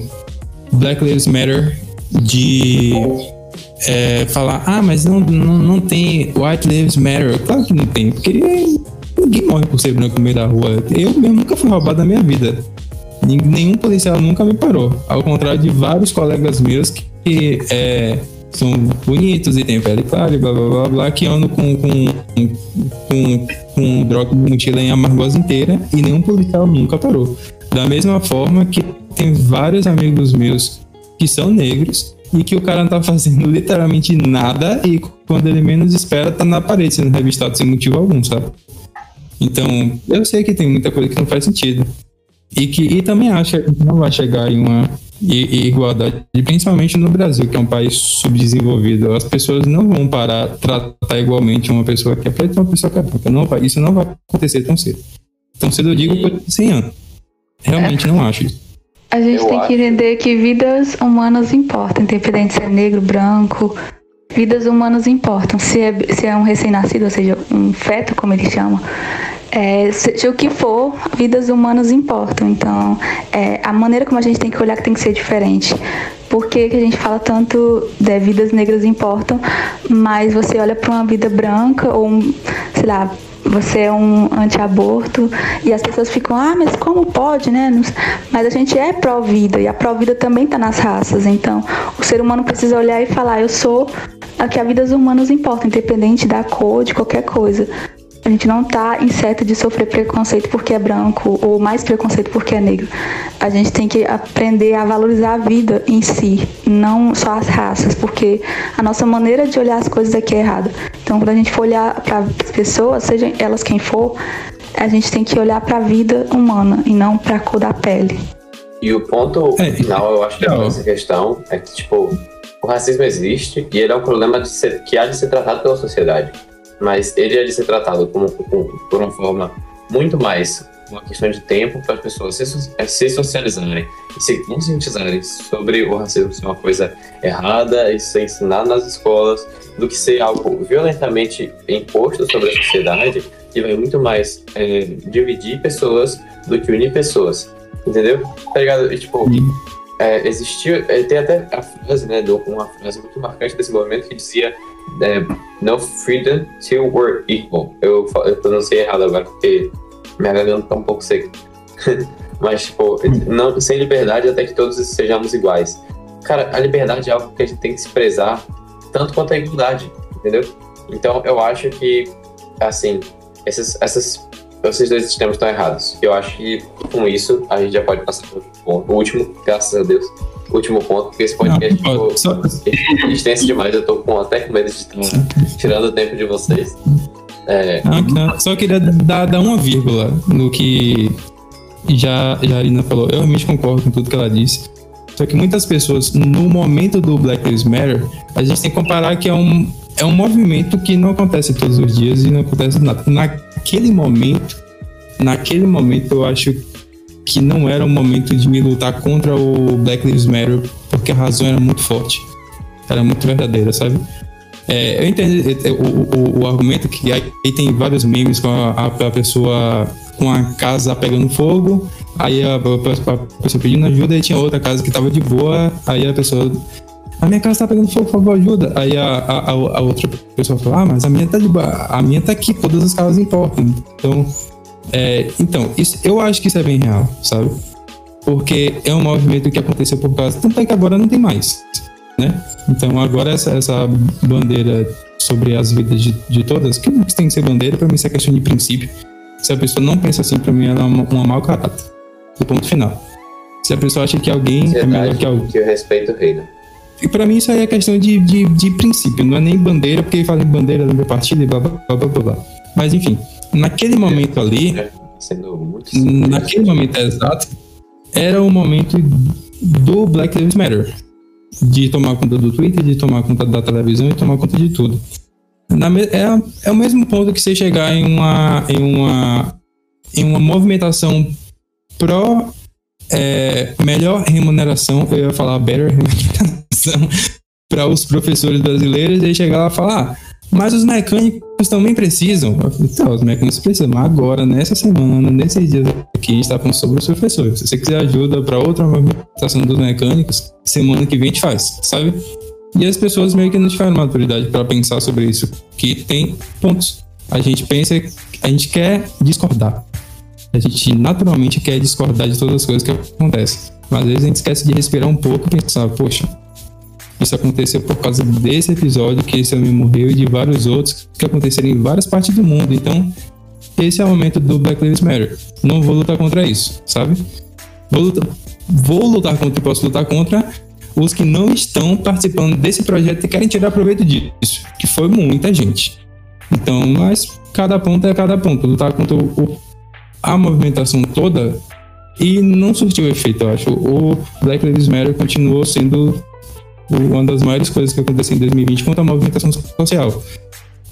Black Lives Matter de é, falar, ah, mas não, não, não tem White Lives Matter. Claro que não tem, porque ninguém morre por ser branco no meio da rua. Eu mesmo nunca fui roubado na minha vida. nenhum policial nunca me parou. Ao contrário de vários colegas meus que, que é, são bonitos e têm pele clara e blá blá blá blá, que andam com, com, com, com droga mochila em amargosa inteira e nenhum policial nunca parou. Da mesma forma que tem vários amigos meus que são negros e que o cara não tá fazendo literalmente nada e quando ele menos espera tá na parede sendo revistado sem motivo algum, sabe? Então, eu sei que tem muita coisa que não faz sentido. E que e também acho que não vai chegar em uma igualdade, principalmente no Brasil, que é um país subdesenvolvido. As pessoas não vão parar tratar igualmente uma pessoa que é preta e uma pessoa que é branca. Não vai, isso não vai acontecer tão cedo. Tão cedo eu digo por 100 anos. Realmente é. não acho isso. A gente eu tem acho. que entender que vidas humanas importam, independente se é negro, branco. Vidas humanas importam. Se é, se é um recém-nascido, ou seja, um feto, como ele chama, é, seja o que for, vidas humanas importam. Então, é, a maneira como a gente tem que olhar que tem que ser diferente. Por que, que a gente fala tanto de vidas negras importam, mas você olha para uma vida branca ou, sei lá, você é um anti-aborto e as pessoas ficam, ah, mas como pode, né? Mas a gente é pró-vida e a pró-vida também está nas raças. Então, o ser humano precisa olhar e falar, eu sou a que a vida humanas importa, independente da cor, de qualquer coisa. A gente não está incerto de sofrer preconceito porque é branco ou mais preconceito porque é negro. A gente tem que aprender a valorizar a vida em si, não só as raças, porque a nossa maneira de olhar as coisas aqui é errada. Então, quando a gente for olhar para as pessoas, sejam elas quem for, a gente tem que olhar para a vida humana e não para a cor da pele. E o ponto é, final, eu acho que é essa questão é que, tipo, o racismo existe e ele é um problema de ser, que há de ser tratado pela sociedade mas ele é de ser tratado como, como, por uma forma muito mais uma questão de tempo para as pessoas se, é, se socializarem e se conscientizarem sobre o racismo ser uma coisa errada e ser ensinado nas escolas do que ser algo violentamente imposto sobre a sociedade que vai muito mais é, dividir pessoas do que unir pessoas, entendeu? Tá ligado? E, tipo, é, existiu, é, tem até a frase, né, uma frase muito marcante desse movimento que dizia é, no freedom till we're equal. Eu, eu pronunciei errado agora porque minha garganta tá um pouco seca. Mas, tipo, não, sem liberdade até que todos sejamos iguais. Cara, a liberdade é algo que a gente tem que se prezar tanto quanto a igualdade, entendeu? Então, eu acho que, assim, essas, essas, esses dois sistemas estão errados. Eu acho que, com isso, a gente já pode passar para o último, graças a Deus último ponto, porque esse podcast ficou só... extenso demais. Eu tô com, até com medo de estar tirando o tempo de vocês. É... Não, não, só queria dar, dar uma vírgula no que já, já a Arina falou. Eu realmente concordo com tudo que ela disse. Só que muitas pessoas, no momento do Black Lives Matter, a gente tem que comparar que é um, é um movimento que não acontece todos os dias e não acontece nada. Naquele momento, naquele momento eu acho que não era o momento de me lutar contra o Black Lives Matter, porque a razão era muito forte. Era muito verdadeira, sabe? É, eu entendo é, é, o, o, o, argumento que aí tem vários memes com a, a, pessoa com a casa pegando fogo, aí a, a, pessoa pedindo ajuda e tinha outra casa que tava de boa, aí a pessoa. A minha casa tá pegando fogo, por favor, ajuda. Aí a, a, a outra pessoa fala, ah, mas a minha tá de a minha tá aqui, todas as casas importam. Então, é, então, isso, eu acho que isso é bem real, sabe? Porque é um movimento que aconteceu por causa. Tanto é que agora não tem mais, né? Então, agora essa, essa bandeira sobre as vidas de, de todas, que tem que ser bandeira, para mim isso é questão de princípio. Se a pessoa não pensa assim, para mim ela é uma, uma mau caráter. Do ponto final. Se a pessoa acha que alguém é melhor que alguém. Que o respeito reina. E pra mim isso aí é questão de, de, de princípio, não é nem bandeira, porque fala em bandeira do meu partido e blá blá blá blá blá. Mas enfim, naquele momento ali, naquele momento exato, era o momento do Black Lives Matter. De tomar conta do Twitter, de tomar conta da televisão e tomar conta de tudo. É, é o mesmo ponto que você chegar em uma, em uma, em uma movimentação pró é, melhor remuneração, eu ia falar better remuneração para os professores brasileiros e chegar lá e falar, ah, mas os mecânicos também precisam. Então, os mecânicos precisam. Mas agora, nessa semana, nesses dias aqui, a gente está falando sobre os professores. Se você quiser ajuda para outra movimentação dos mecânicos, semana que vem a gente faz, sabe? E as pessoas meio que não tiveram maturidade para pensar sobre isso. Que tem pontos. A gente pensa, a gente quer discordar. A gente naturalmente quer discordar de todas as coisas que acontecem. Mas às vezes a gente esquece de respirar um pouco e pensar, poxa, isso aconteceu por causa desse episódio que esse homem morreu e de vários outros que aconteceram em várias partes do mundo. Então, esse é o momento do Black Lives Matter. Não vou lutar contra isso, sabe? Vou lutar, vou lutar contra e posso lutar contra os que não estão participando desse projeto e querem tirar proveito disso, que foi muita gente. Então, mas cada ponto é cada ponto. Lutar contra o, a movimentação toda e não surtiu efeito, eu acho. O Black Lives Matter continuou sendo uma das maiores coisas que aconteceu em 2020 contra a movimentação social.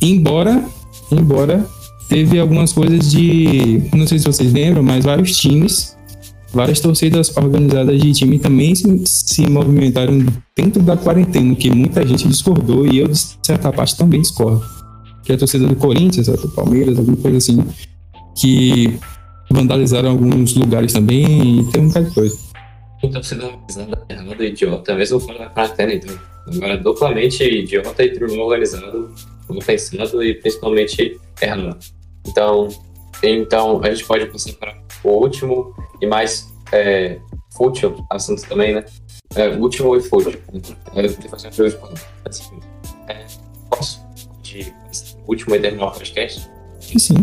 Embora, embora teve algumas coisas de, não sei se vocês lembram, mas vários times, várias torcidas organizadas de time também se, se movimentaram dentro da quarentena, que muita gente discordou e eu de certa parte também discordo. Que é a torcida do Corinthians, a do Palmeiras, alguma coisa assim, que vandalizaram alguns lugares também e tem um bocado de coisa. Então, sendo organizada errado e idiota, mesmo fora da quarentena, então. Agora, duplamente idiota e tudo organizado, mal pensado e principalmente errado. Então, então, a gente pode passar para o último e mais é, fútil assunto também, né? É, último e fútil. Eu vou fazer uma pergunta. Assim, é, posso de último e terminar o podcast? Sim.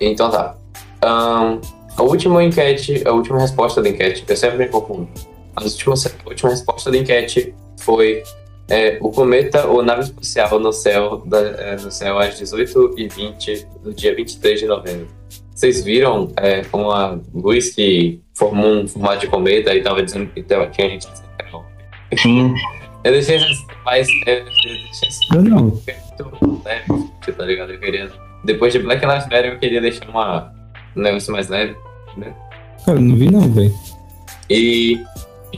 Então tá. Um, a última enquete, a última resposta da enquete, eu sempre me confundo. A última, a última resposta da enquete foi é, o cometa ou nave espacial no céu, da, é, no céu às 18h20 do dia 23 de novembro. Vocês viram é, uma luz que formou um formato de cometa e estava dizendo que tinha gente Sim. Eu deixei mais. Eu deixei Eu não. muito leve, tá ligado? Eu queria. Depois de Black Lives Matter, eu queria deixar uma, um negócio mais leve, né? Cara, não vi não, velho. E,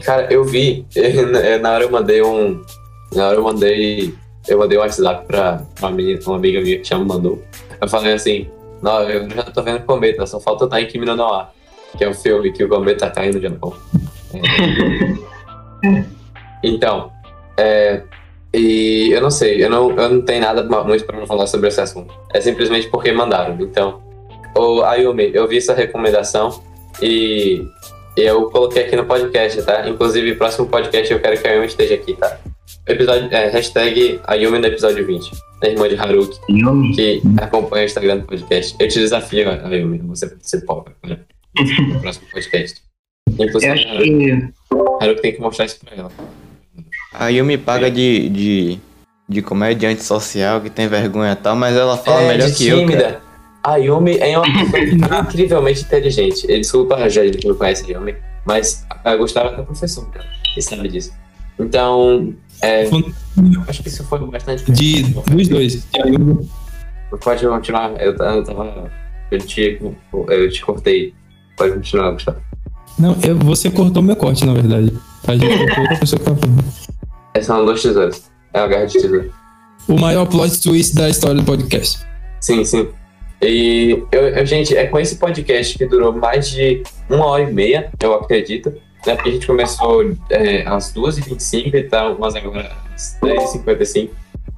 cara, eu vi, na hora eu mandei um. Na hora eu mandei. Eu mandei um WhatsApp pra uma, menina, uma amiga minha que já me mandou. Eu falei assim, não, eu já tô vendo cometa, só falta estar em Kimi no Noir, que é o filme que o cometa tá caindo no Japão. É. Então, é, e eu não sei, eu não, eu não tenho nada muito pra falar sobre esse assunto. É simplesmente porque mandaram. Então, o Ayumi, eu vi essa recomendação e eu coloquei aqui no podcast, tá? Inclusive, próximo podcast eu quero que a Ayumi esteja aqui, tá? Episódio, é, hashtag Ayumi no episódio 20, a irmã de Haruki, Yumi. que acompanha o Instagram do podcast. Eu te desafio, Ayumi, você participar né? no próximo podcast. Eu Inclusive, acho a Haruki, que. a Haruki tem que mostrar isso pra ela. Aí eu me paga de, de, de comediante social que tem vergonha e tal, mas ela fala melhor É, de que eu. tímida. cara. A Yumi é uma pessoa incrivelmente inteligente. Desculpa gente que não conhece a Yumi, mas a Gustavo é professor, cara. E sabe disso. Então, é, eu acho que isso foi bastante. De dos dois. Pode continuar. Eu, eu tava. Eu te, eu te cortei. Pode continuar, Gustavo. Não, eu, você cortou meu corte, na verdade. A gente cortou outra pessoa que tava falando. Essas são duas tesouras. É a guerra de tesouras. O maior plot twist da história do podcast. Sim, sim. E, eu, eu- gente, é com esse podcast que durou mais de uma hora e meia, eu acredito, né? Porque a gente começou é, às 2h25 e tal, mas agora às 10h55,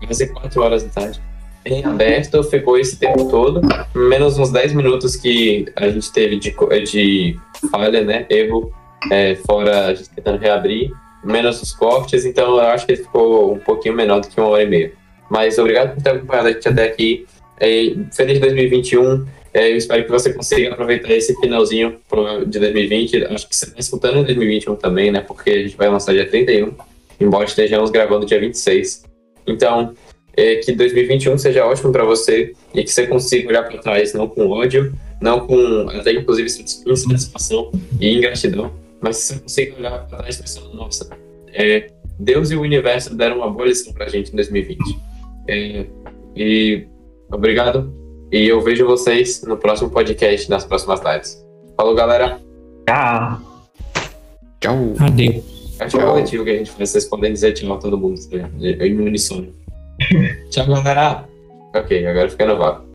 quase 4 horas da tarde. Em aberto, ficou esse tempo todo, menos uns 10 minutos que a gente teve de, de falha, né? Erro, é, fora a gente tentando reabrir, menos os cortes, então eu acho que ficou um pouquinho menor do que uma hora e meia. Mas obrigado por ter acompanhado a gente até aqui. É, feliz 2021. É, eu espero que você consiga aproveitar esse finalzinho de 2020. Acho que você está escutando em 2021 também, né? Porque a gente vai lançar dia 31, embora estejamos gravando dia 26. Então, é, que 2021 seja ótimo para você e que você consiga olhar para trás não com ódio, não com até inclusive insatisfação e ingratidão, mas que você consiga olhar para trás pensando, nossa, é, Deus e o universo deram uma boa lição para a gente em 2020. É, e obrigado. E eu vejo vocês no próximo podcast, nas próximas lives. Falou, galera. Tchau. Tchau. Adeus. Acho que é coletivo que a gente faz. Vocês podem dizer tchau a todo mundo. tá? Eu em uníssono. tchau, galera. Ok, agora fica no vácuo.